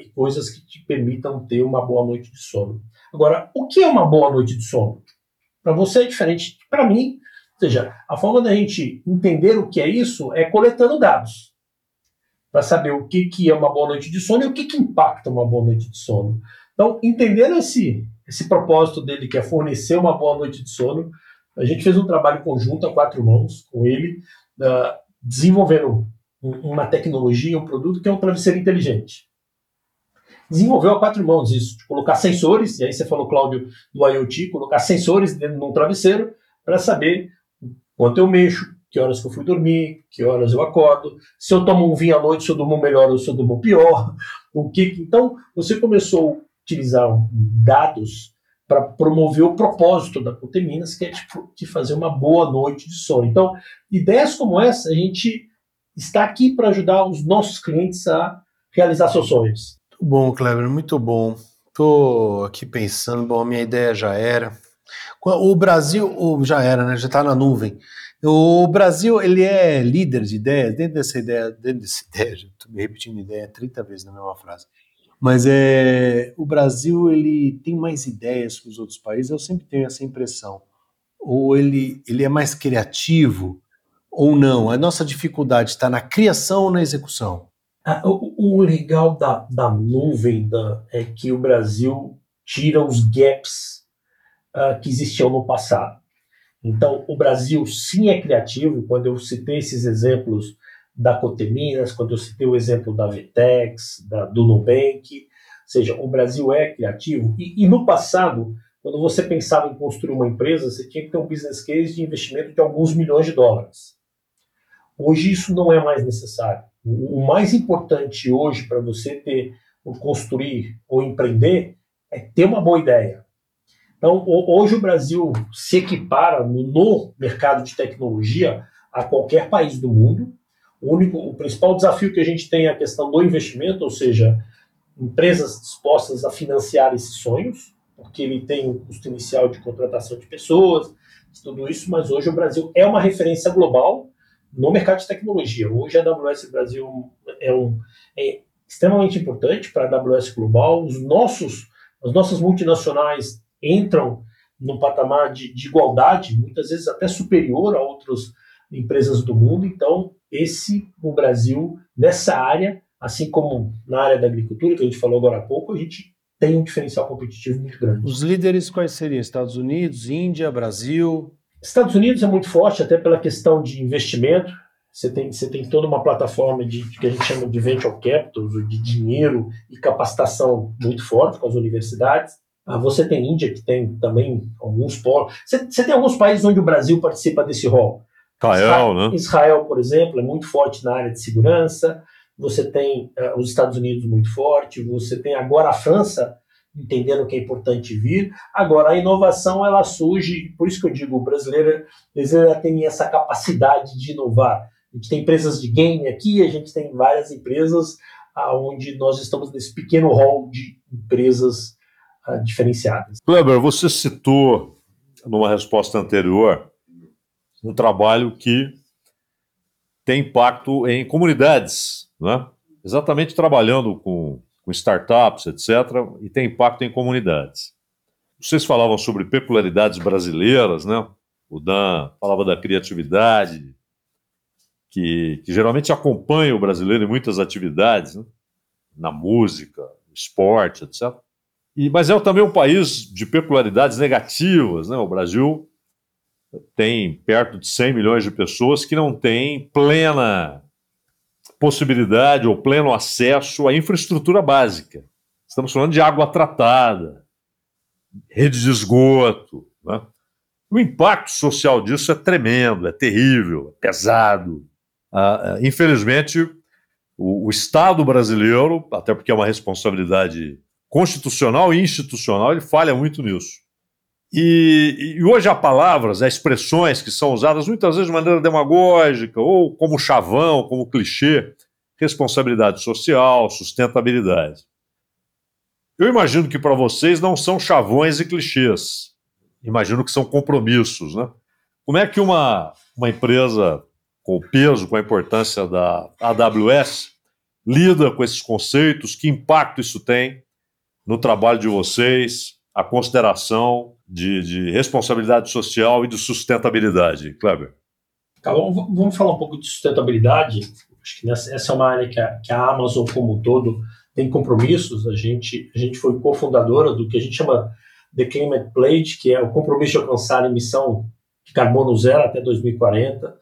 Speaker 4: e coisas que te permitam ter uma boa noite de sono. Agora, o que é uma boa noite de sono? Para você é diferente para mim. Ou seja, a forma da gente entender o que é isso é coletando dados. Para saber o que, que é uma boa noite de sono e o que, que impacta uma boa noite de sono. Então, entendendo esse, esse propósito dele, que é fornecer uma boa noite de sono, a gente fez um trabalho conjunto a quatro mãos com ele, uh, desenvolvendo uma tecnologia, um produto que é um travesseiro inteligente. Desenvolveu a quatro mãos isso, de colocar sensores, e aí você falou, Cláudio, do IoT, colocar sensores dentro de um travesseiro para saber quanto eu mexo, que horas que eu fui dormir, que horas eu acordo, se eu tomo um vinho à noite, se eu durmo melhor ou se eu durmo pior, *laughs* o que. Então, você começou a utilizar dados para promover o propósito da Coteminas, que é tipo, de fazer uma boa noite de sono. Então, ideias como essa, a gente está aqui para ajudar os nossos clientes a realizar seus sonhos.
Speaker 2: Muito bom, Kleber, muito bom. Estou aqui pensando, bom, a minha ideia já era. O Brasil, já era, né? Já está na nuvem. O Brasil, ele é líder de ideias, dentro dessa ideia, dentro dessa *laughs* ideia, estou me repetindo ideia 30 vezes na mesma frase. Mas é, o Brasil ele tem mais ideias que os outros países, eu sempre tenho essa impressão. Ou ele, ele é mais criativo, ou não. A nossa dificuldade está na criação ou na execução?
Speaker 4: Ah, o, o, legal da, da nuvem da, é que o Brasil tira os gaps uh, que existiam no passado. Então, o Brasil sim é criativo. Quando eu citei esses exemplos da Coteminas, quando eu citei o exemplo da Vitex, da, do Nubank, ou seja, o Brasil é criativo. E, e, no passado, quando você pensava em construir uma empresa, você tinha que ter um business case de investimento de alguns milhões de dólares. Hoje isso não é mais necessário. O, mais importante hoje para você ter, construir ou empreender é ter uma boa ideia. Então, hoje o Brasil se equipara no, mercado de tecnologia a qualquer país do mundo, o, único, o principal desafio que a gente tem é a questão do investimento, ou seja, empresas dispostas a financiar esses sonhos, porque ele tem um custo inicial de contratação de pessoas, tudo isso, mas hoje o Brasil é uma referência global no mercado de tecnologia. Hoje a AWS Brasil é, um, é extremamente importante para a AWS Global. Os nossos, as nossas multinacionais entram no patamar de, de igualdade, muitas vezes até superior a outras empresas do mundo. Então, esse o Brasil nessa área, assim como na área da agricultura que a gente falou agora há pouco, a gente tem um diferencial competitivo muito grande.
Speaker 2: Os líderes quais seriam? Estados Unidos, Índia, Brasil?
Speaker 4: Estados Unidos é muito forte até pela questão de investimento. Você tem, você tem toda uma plataforma de, de que a gente chama de venture capital, de dinheiro e capacitação muito forte com as universidades. Ah, você tem Índia, que tem também alguns polos. Você, você tem alguns países onde o Brasil participa desse rol.
Speaker 3: Israel, né?
Speaker 4: Israel, por exemplo, é muito forte na área de segurança. Você tem uh, os Estados Unidos muito forte. Você tem agora a França entendendo que é importante vir. Agora, a inovação ela surge, por isso que eu digo, o brasileiro, o brasileiro tem essa capacidade de inovar. A gente tem empresas de game aqui, a gente tem várias empresas onde nós estamos nesse pequeno hall de empresas uh, diferenciadas.
Speaker 3: Kleber, você citou numa resposta anterior um trabalho que tem impacto em comunidades, né? exatamente trabalhando com, com startups, etc., e tem impacto em comunidades. Vocês falavam sobre peculiaridades brasileiras, né? O Dan falava da criatividade, que, que geralmente acompanha o brasileiro em muitas atividades, né? na música, esporte, etc. E, mas é também um país de peculiaridades negativas, né? O Brasil tem perto de 100 milhões de pessoas que não têm plena possibilidade ou pleno acesso à infraestrutura básica. Estamos falando de água tratada, rede de esgoto. Né? O impacto social disso é tremendo, é terrível, é pesado. Ah, ah, infelizmente, o, o, Estado brasileiro, até porque é uma responsabilidade constitucional e institucional, ele falha muito nisso. E, e, hoje há palavras, há expressões que são usadas muitas vezes de maneira demagógica ou como chavão, como clichê, responsabilidade social, sustentabilidade. Eu imagino que para vocês não são chavões e clichês. Imagino que são compromissos, né? Como é que uma, uma empresa com o peso, com a importância da AWS, lida com esses conceitos? Que impacto isso tem no trabalho de vocês? A consideração de, de responsabilidade social e de sustentabilidade, Kleber?
Speaker 4: vamos falar um pouco de sustentabilidade. Acho que essa é uma área que a, que a Amazon, como um todo, tem compromissos. A gente, a gente foi cofundadora do que a gente chama The Climate Pledge, que é o compromisso de alcançar a emissão de carbono zero até 2040.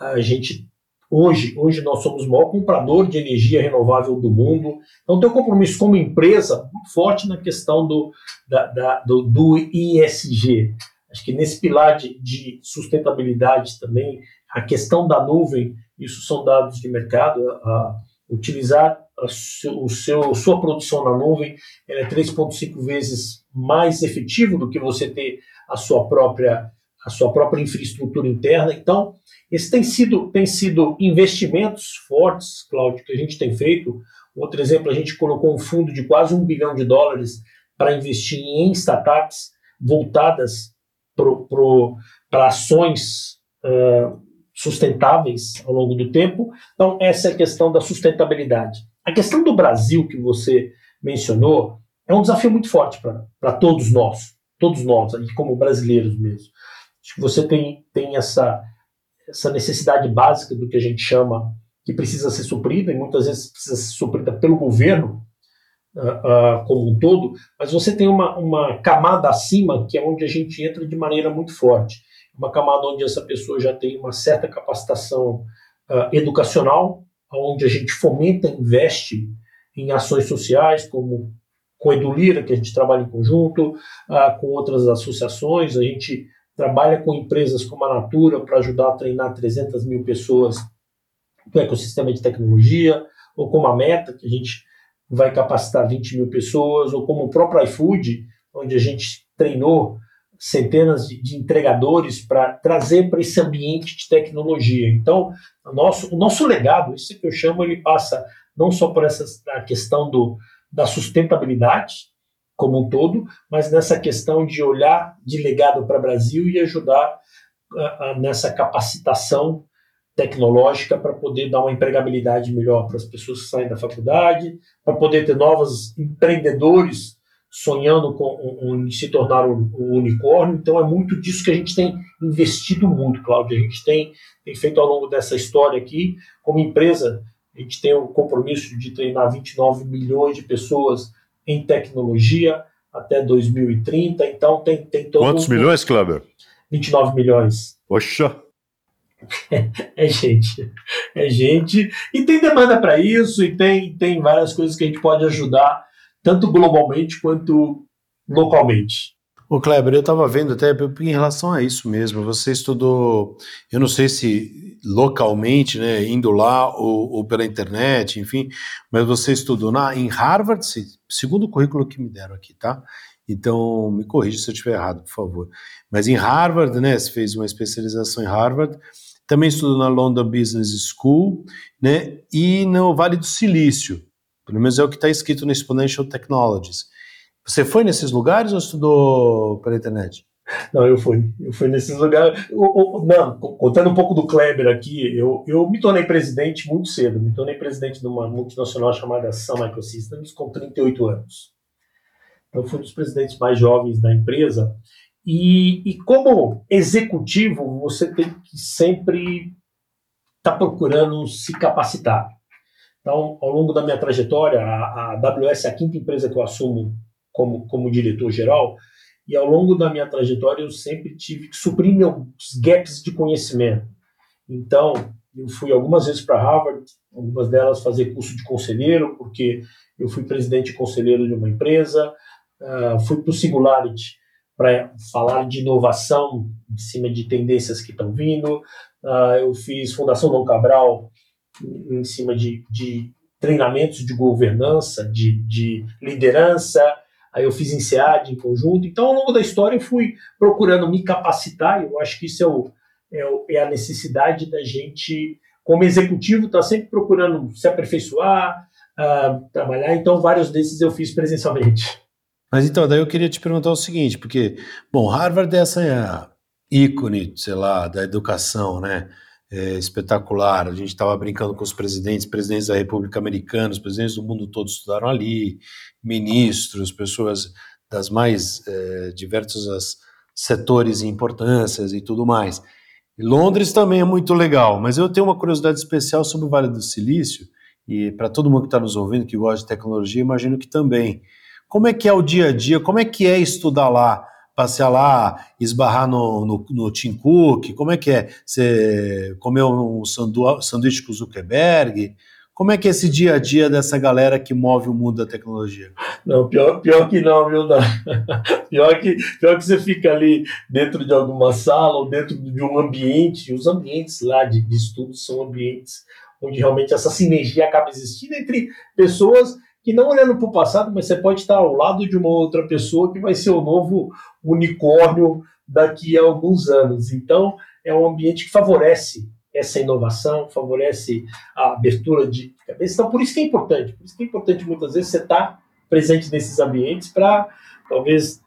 Speaker 4: A gente Hoje, hoje nós somos o maior comprador de energia renovável do mundo. Então, tem um compromisso como empresa muito forte na questão do, da, da, do, do, ISG. Acho que nesse pilar de, de, sustentabilidade também, a questão da nuvem, isso são dados de mercado, a, a utilizar a o seu, sua produção na nuvem é 3,5 vezes mais efetivo do que você ter a sua própria a sua própria infraestrutura interna. Então, esses têm sido, têm sido investimentos fortes, Cláudio, que a gente tem feito. Outro exemplo, a gente colocou um fundo de quase um bilhão de dólares para investir em startups voltadas para ações uh, sustentáveis ao longo do tempo. Então, essa é a questão da sustentabilidade. A questão do Brasil, que você mencionou, é um desafio muito forte para todos nós, todos nós, como brasileiros mesmo. Acho que você tem, tem essa, essa necessidade básica do que a gente chama que precisa ser suprida, e muitas vezes precisa ser suprida pelo governo uh, uh, como um todo, mas você tem uma, uma camada acima que é onde a gente entra de maneira muito forte. Uma camada onde essa pessoa já tem uma certa capacitação uh, educacional, onde a gente fomenta, investe em ações sociais, como com a Edulira, que a gente trabalha em conjunto, com outras associações, a gente trabalha com empresas como a Natura para ajudar a treinar 300 mil pessoas do ecossistema de tecnologia, ou como a Meta, que a gente vai capacitar 20 mil pessoas, ou como o próprio iFood, onde a gente treinou centenas de, entregadores para trazer para esse ambiente de tecnologia. Então, o nosso, o nosso legado, isso que eu chamo, ele passa não só por essa a questão do, da sustentabilidade, como um todo, mas nessa questão de olhar de legado para o Brasil e ajudar uh, uh, nessa capacitação tecnológica para poder dar uma empregabilidade melhor para as pessoas que saem da faculdade, para poder ter novos empreendedores sonhando com um, se tornar um, um, unicórnio. Então é muito disso que a gente tem investido muito, Cláudio. A gente tem, tem feito ao longo dessa história aqui, como empresa, a gente tem o compromisso de treinar 29 milhões de pessoas em tecnologia até 2030. Então tem, tem todo.
Speaker 3: Quantos um... milhões, Kleber?
Speaker 4: 29 milhões.
Speaker 3: Poxa! *laughs*
Speaker 4: É, gente, é gente, e tem demanda para isso, e tem, tem várias coisas que a gente pode ajudar, tanto globalmente quanto localmente.
Speaker 2: Ô Kleber, eu estava vendo até em relação a isso mesmo. Você estudou, eu não sei se localmente, né, indo lá ou, ou pela internet, enfim, mas você estudou na, em Harvard, segundo o currículo que me deram aqui, tá? Então, me corrija se eu estiver errado, por favor. Mas em Harvard, né, você fez uma especialização em Harvard, também estudou na London Business School, né, e no Vale do Silício, pelo menos é o que está escrito no Exponential Technologies. Você foi nesses lugares ou estudou pela internet?
Speaker 4: Não, eu fui. Eu fui nesses lugares. não, contando um pouco do Kleber aqui, eu, eu me tornei presidente muito cedo. Me tornei presidente de uma multinacional chamada Sun Microsystems com 38 anos. Eu fui um dos presidentes mais jovens da empresa. E, e como executivo, você tem que sempre estar tá procurando se capacitar. Então, ao longo da minha trajetória, a, a AWS é a quinta empresa que eu assumo como, como diretor-geral, e ao longo da minha trajetória eu sempre tive que suprir meus gaps de conhecimento. Então, eu fui algumas vezes para Harvard, algumas delas fazer curso de conselheiro, porque eu fui presidente e conselheiro de uma empresa, uh, fui para o Singularity para falar de inovação em cima de tendências que estão vindo. Uh, eu fiz Fundação Dom Cabral em cima de, de treinamentos de governança, de, de liderança. Aí eu fiz INSEAD em conjunto. Então, ao longo da história, eu fui procurando me capacitar. Eu acho que isso é, o, é, o, é a necessidade da gente, como executivo, estar tá sempre procurando se aperfeiçoar, uh, trabalhar. Então, vários desses eu fiz presencialmente.
Speaker 2: Mas então, daí eu queria te perguntar o seguinte, porque, bom, Harvard é essa ícone, sei lá, da educação, né? É espetacular. A gente estava brincando com os presidentes, presidentes da República Americana, os presidentes do mundo todo estudaram ali, ministros, pessoas das mais é, diversos setores e importâncias e tudo mais. E Londres também é muito legal, mas eu tenho uma curiosidade especial sobre o Vale do Silício, e para todo mundo que está nos ouvindo, que gosta de tecnologia, imagino que também. Como é que é o dia a dia? Como é que é estudar lá? Passear lá, esbarrar no, no, no Tim Cook? Como é que é? Você comeu um sandu sanduíche com Zuckerberg? Como é que é esse dia a dia dessa galera que move o mundo da tecnologia?
Speaker 4: Não, pior, pior que não, viu? Não. *laughs* Pior, que, pior que você fica ali dentro de alguma sala ou dentro de um ambiente. Os ambientes lá de, de estudo são ambientes onde realmente essa sinergia acaba existindo entre pessoas que não olhando para o passado, mas você pode estar ao lado de uma outra pessoa que vai ser o novo unicórnio daqui a alguns anos. Então, é um ambiente que favorece essa inovação, favorece a abertura de cabeça. Então, por isso que é importante. Por isso que é importante, muitas vezes, você estar presente nesses ambientes para, talvez,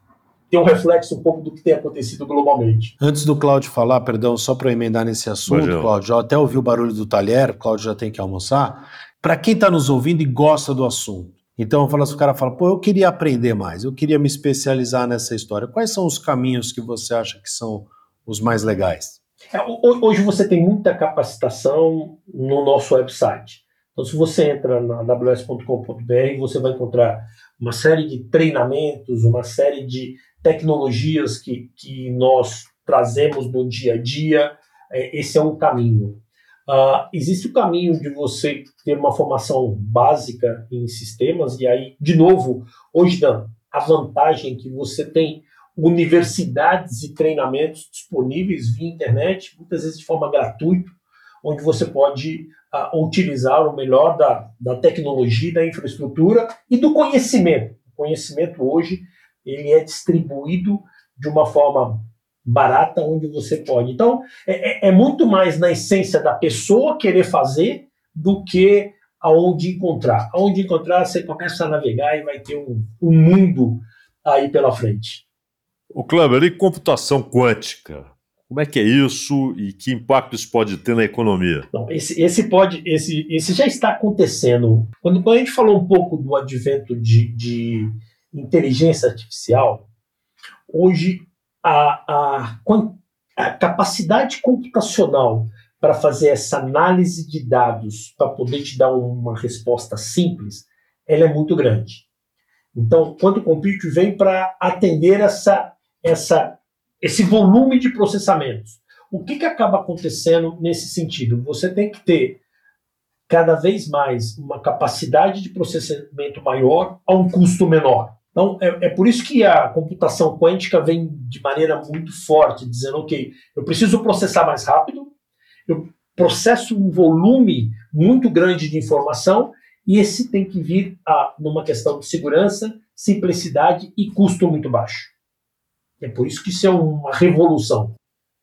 Speaker 4: ter um reflexo um pouco do que tem acontecido globalmente.
Speaker 2: Antes do Cláudio falar, perdão, só para emendar nesse assunto, Cláudio, já até ouvi o barulho do talher, Cláudio já tem que almoçar para quem está nos ouvindo e gosta do assunto. Então, eu falo assim, o cara fala, pô, eu queria aprender mais, eu queria me especializar nessa história. Quais são os caminhos que você acha que são os mais legais?
Speaker 4: É, hoje você tem muita capacitação no nosso website. Então, se você entra na ws.com.br, você vai encontrar uma série de treinamentos, uma série de tecnologias que, que nós trazemos no dia a dia. É, esse é um caminho. Uh, existe o caminho de você ter uma formação básica em sistemas, e aí, de novo, hoje, Dan, a vantagem que você tem universidades e treinamentos disponíveis via internet, muitas vezes de forma gratuita, onde você pode uh, utilizar o melhor da, da tecnologia, da infraestrutura e do conhecimento. O conhecimento hoje ele é distribuído de uma forma barata onde você pode. Então, é, é, é, muito mais na essência da pessoa querer fazer do que aonde encontrar. Aonde encontrar, você começa a navegar e vai ter um, um mundo aí pela frente.
Speaker 3: O Kleber, e computação quântica? Como é que é isso e que impacto isso pode ter na economia?
Speaker 4: Não, esse, esse pode, esse, esse já está acontecendo. Quando, quando a gente falou um pouco do advento de, de inteligência artificial, hoje a, a, a capacidade computacional para fazer essa análise de dados para poder te dar uma resposta simples, ela é muito grande. Então, quando o compute vem para atender essa, essa, esse volume de processamentos, o que, que acaba acontecendo nesse sentido? Você tem que ter cada vez mais uma capacidade de processamento maior a um custo menor. Então, é, é, por isso que a computação quântica vem de maneira muito forte, dizendo, ok, eu preciso processar mais rápido, eu processo um volume muito grande de informação, e esse tem que vir a, numa questão de segurança, simplicidade e custo muito baixo. É por isso que isso é uma revolução.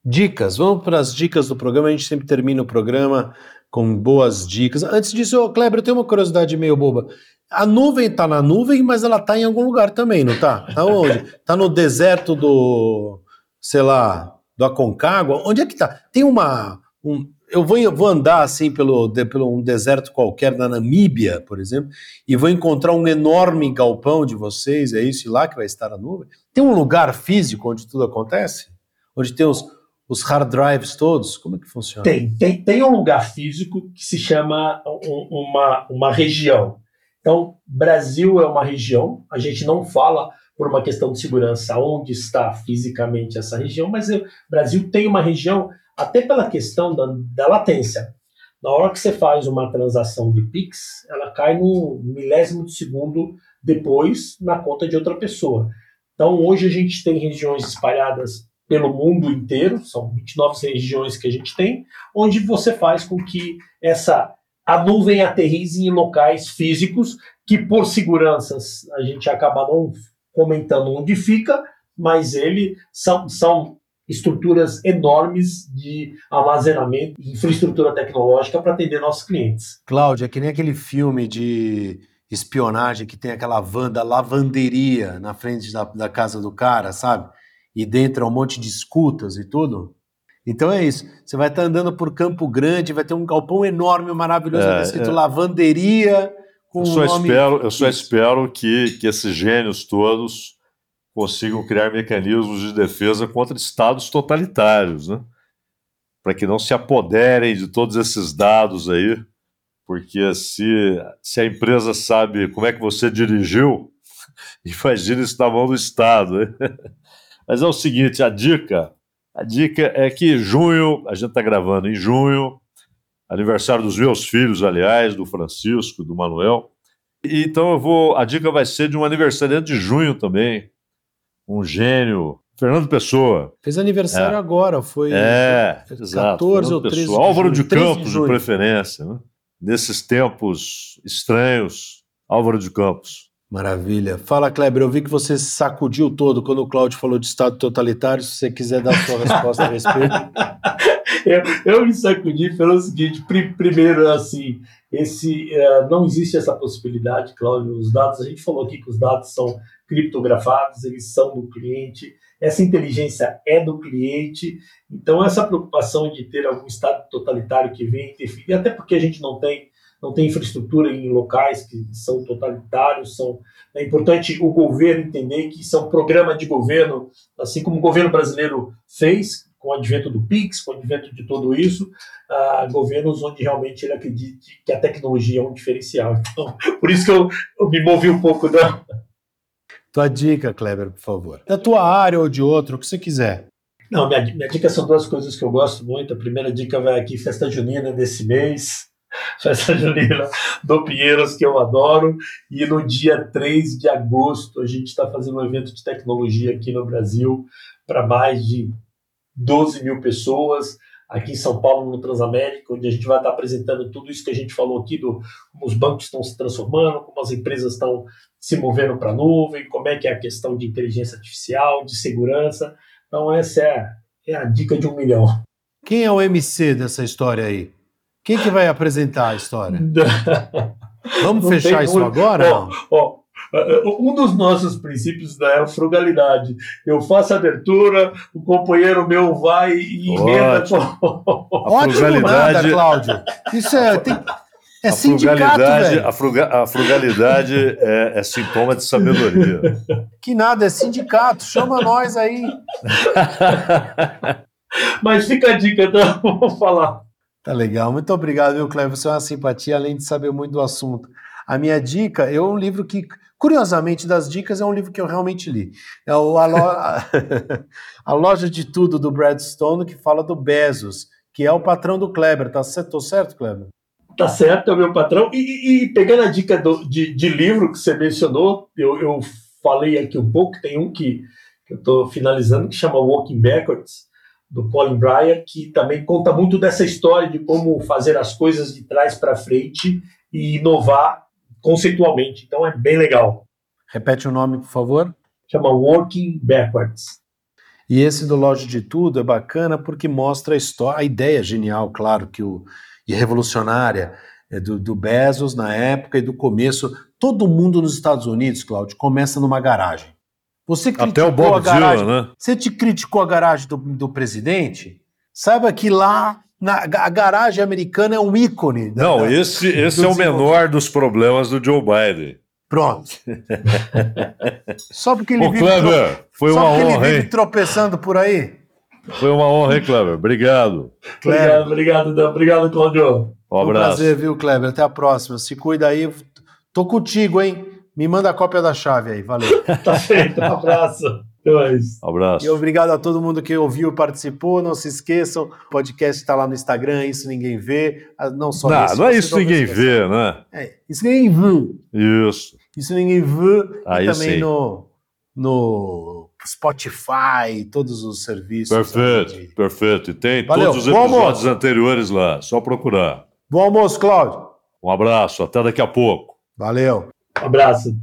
Speaker 2: Dicas, vamos para as dicas do programa. A gente sempre termina o programa com boas dicas. Antes disso, Kleber, eu tenho uma curiosidade meio boba. A nuvem está na nuvem, mas ela está em algum lugar também, não está? Tá onde? Está no deserto do, sei lá, do Aconcagua? Onde é que está? Tem uma. Um, eu vou, vou andar assim pelo, de, pelo um deserto qualquer na Namíbia, por exemplo, e vou encontrar um enorme galpão de vocês, é isso e lá que vai estar a nuvem? Tem um lugar físico onde tudo acontece? Onde tem os, os hard drives todos? Como é que funciona?
Speaker 4: Tem, tem, tem um lugar físico que se chama um, uma, uma região. Então, Brasil é uma região, a gente não fala por uma questão de segurança onde está fisicamente essa região, mas o Brasil tem uma região, até pela questão da, da latência. Na hora que você faz uma transação de Pix, ela cai no milésimo de segundo depois na conta de outra pessoa. Então, hoje a gente tem regiões espalhadas pelo mundo inteiro, são 29 regiões que a gente tem, onde você faz com que essa a nuvem aterrize em locais físicos que, por seguranças, a gente acaba não comentando onde fica, mas ele são, são estruturas enormes de armazenamento e infraestrutura tecnológica para atender nossos clientes.
Speaker 2: Cláudia, é que nem aquele filme de espionagem que tem aquela van da lavanderia na frente da, da casa do cara, sabe? E dentro é um monte de escutas e tudo. Então é isso. Você vai estar andando por Campo Grande, vai ter um galpão enorme, maravilhoso, é, escrito é. lavanderia. Com
Speaker 3: eu só um nome... espero, eu só espero que, que esses gênios todos consigam criar mecanismos de defesa contra estados totalitários, né? Para que não se apoderem de todos esses dados aí, porque se, se a empresa sabe como é que você dirigiu, *laughs* imagina isso na mão do Estado. Né? *laughs* Mas é o seguinte, a dica, a dica é que junho, a gente está gravando em junho, aniversário dos meus filhos, aliás, do Francisco, do Manuel. Então eu vou, a dica vai ser de um aniversariante de junho também, um gênio, Fernando Pessoa.
Speaker 2: Fez aniversário é. agora, foi
Speaker 3: é, 14 exato, ou 13 Pessoa. de Álvaro de Campos, de, de preferência. Né? Nesses tempos estranhos, Álvaro de Campos.
Speaker 2: Maravilha. Fala, Kleber, eu vi que você se sacudiu todo quando o Cláudio falou de Estado totalitário. Se você quiser dar sua resposta a respeito. *laughs*
Speaker 4: eu, eu me sacudi pelo seguinte: primeiro, assim, esse uh, não existe essa possibilidade, Cláudio. Os dados, a gente falou aqui que os dados são criptografados, eles são do cliente, essa inteligência é do cliente. Então, essa preocupação de ter algum Estado totalitário que vem interferir, até porque a gente não tem não tem infraestrutura em locais que são totalitários, são é importante o governo entender que isso é um programa de governo, assim como o governo brasileiro fez com o advento do Pix, com o advento de tudo isso, uh, governos onde realmente ele acredite que a tecnologia é um diferencial. Então, *laughs* por isso que eu, eu me movi um pouco da.
Speaker 2: Tua dica, Kleber, por favor. Da tua área ou de outro, o que você quiser.
Speaker 4: Não, minha, minha dica são duas coisas que eu gosto muito. A primeira dica vai aqui, festa junina desse mês *laughs* festa junina do Pinheiros, que eu adoro. E no dia 3 de agosto, a gente está fazendo um evento de tecnologia aqui no Brasil para mais de 12 mil pessoas. Aqui em São Paulo, no Transamérica, onde a gente vai estar apresentando tudo isso que a gente falou aqui, do como os bancos estão se transformando, como as empresas estão se movendo para a nuvem, como é que é a questão de inteligência artificial, de segurança. Então, essa é, é a dica de um milhão.
Speaker 2: Quem é o MC dessa história aí? Quem que vai apresentar a história? *laughs* Vamos não fechar isso agora? Ó,
Speaker 4: ó, um dos nossos princípios é a frugalidade. Eu faço a abertura, o companheiro meu vai e emenda.
Speaker 2: Ótimo, Ótimo *laughs* nada, Cláudio. Isso é... Tem... É a frugalidade,
Speaker 3: a, fruga, a frugalidade é, é, sintoma de sabedoria. *laughs*
Speaker 2: Que nada, é sindicato. Chama nós aí.
Speaker 4: Mas fica a dica, então, vou falar.
Speaker 2: Tá legal. Muito obrigado, viu, Cleber? Você é uma simpatia, além de saber muito do assunto. A minha dica é um livro que, curiosamente, das dicas, é um livro que eu realmente li. É o, a, lo... a *laughs* Loja de Tudo, do Brad Stone, que fala do Bezos, que é o patrão do Kleber. Tá certo, certo Kleber?
Speaker 4: Tá certo, é o meu patrão. E, e, pegando a dica do, de, de, livro que você mencionou, eu, eu falei aqui um pouco, tem um que, que eu estou finalizando, que chama Walking Backwards, do Colin Breyer, que também conta muito dessa história de como fazer as coisas de trás para frente e inovar conceitualmente. Então é bem legal.
Speaker 2: Repete o nome, por favor.
Speaker 4: Chama Working Backwards.
Speaker 2: E esse do Loja de Tudo é bacana porque mostra a história, a ideia genial, claro, que o e revolucionária é do, do Bezos na época e do começo. Todo mundo nos Estados Unidos, Cláudio, começa numa garagem. Você
Speaker 3: criticou Até o Bob a garagem, Dylan, né?
Speaker 2: Você te criticou a garagem do, do presidente? Saiba que lá na, a garagem americana é um ícone.
Speaker 3: Não, da, esse, esse é o menor dos problemas do Joe Biden.
Speaker 2: Pronto. *laughs* só porque ele
Speaker 3: Ô, vive, Kleber, foi uma honra, ele vive
Speaker 2: tropeçando por aí.
Speaker 3: Foi uma honra, hein, Kleber? Obrigado.
Speaker 4: Kleber. Obrigado, obrigado, obrigado, Claudio.
Speaker 3: Um abraço. Um prazer,
Speaker 2: viu, Kleber? Até a próxima. Se cuida aí. Tô contigo, hein? Me manda a cópia da chave aí, valeu. *laughs*
Speaker 4: tá feito, um abraço.
Speaker 3: Um abraço.
Speaker 2: E obrigado a todo mundo que ouviu e participou. Não se esqueçam, o podcast está lá no Instagram, isso ninguém vê. Ah, não só
Speaker 3: não, isso. Não é isso ninguém vê, né?
Speaker 2: É, isso ninguém vê.
Speaker 3: Isso.
Speaker 2: Isso ninguém vê. Aí e também sim. no no Spotify, todos os serviços.
Speaker 3: Perfeito, perfeito. E tem Valeu. todos os episódios anteriores lá, só procurar.
Speaker 2: Bom almoço, Cláudio.
Speaker 3: Um abraço, até daqui a pouco.
Speaker 2: Valeu.
Speaker 4: Um abraço.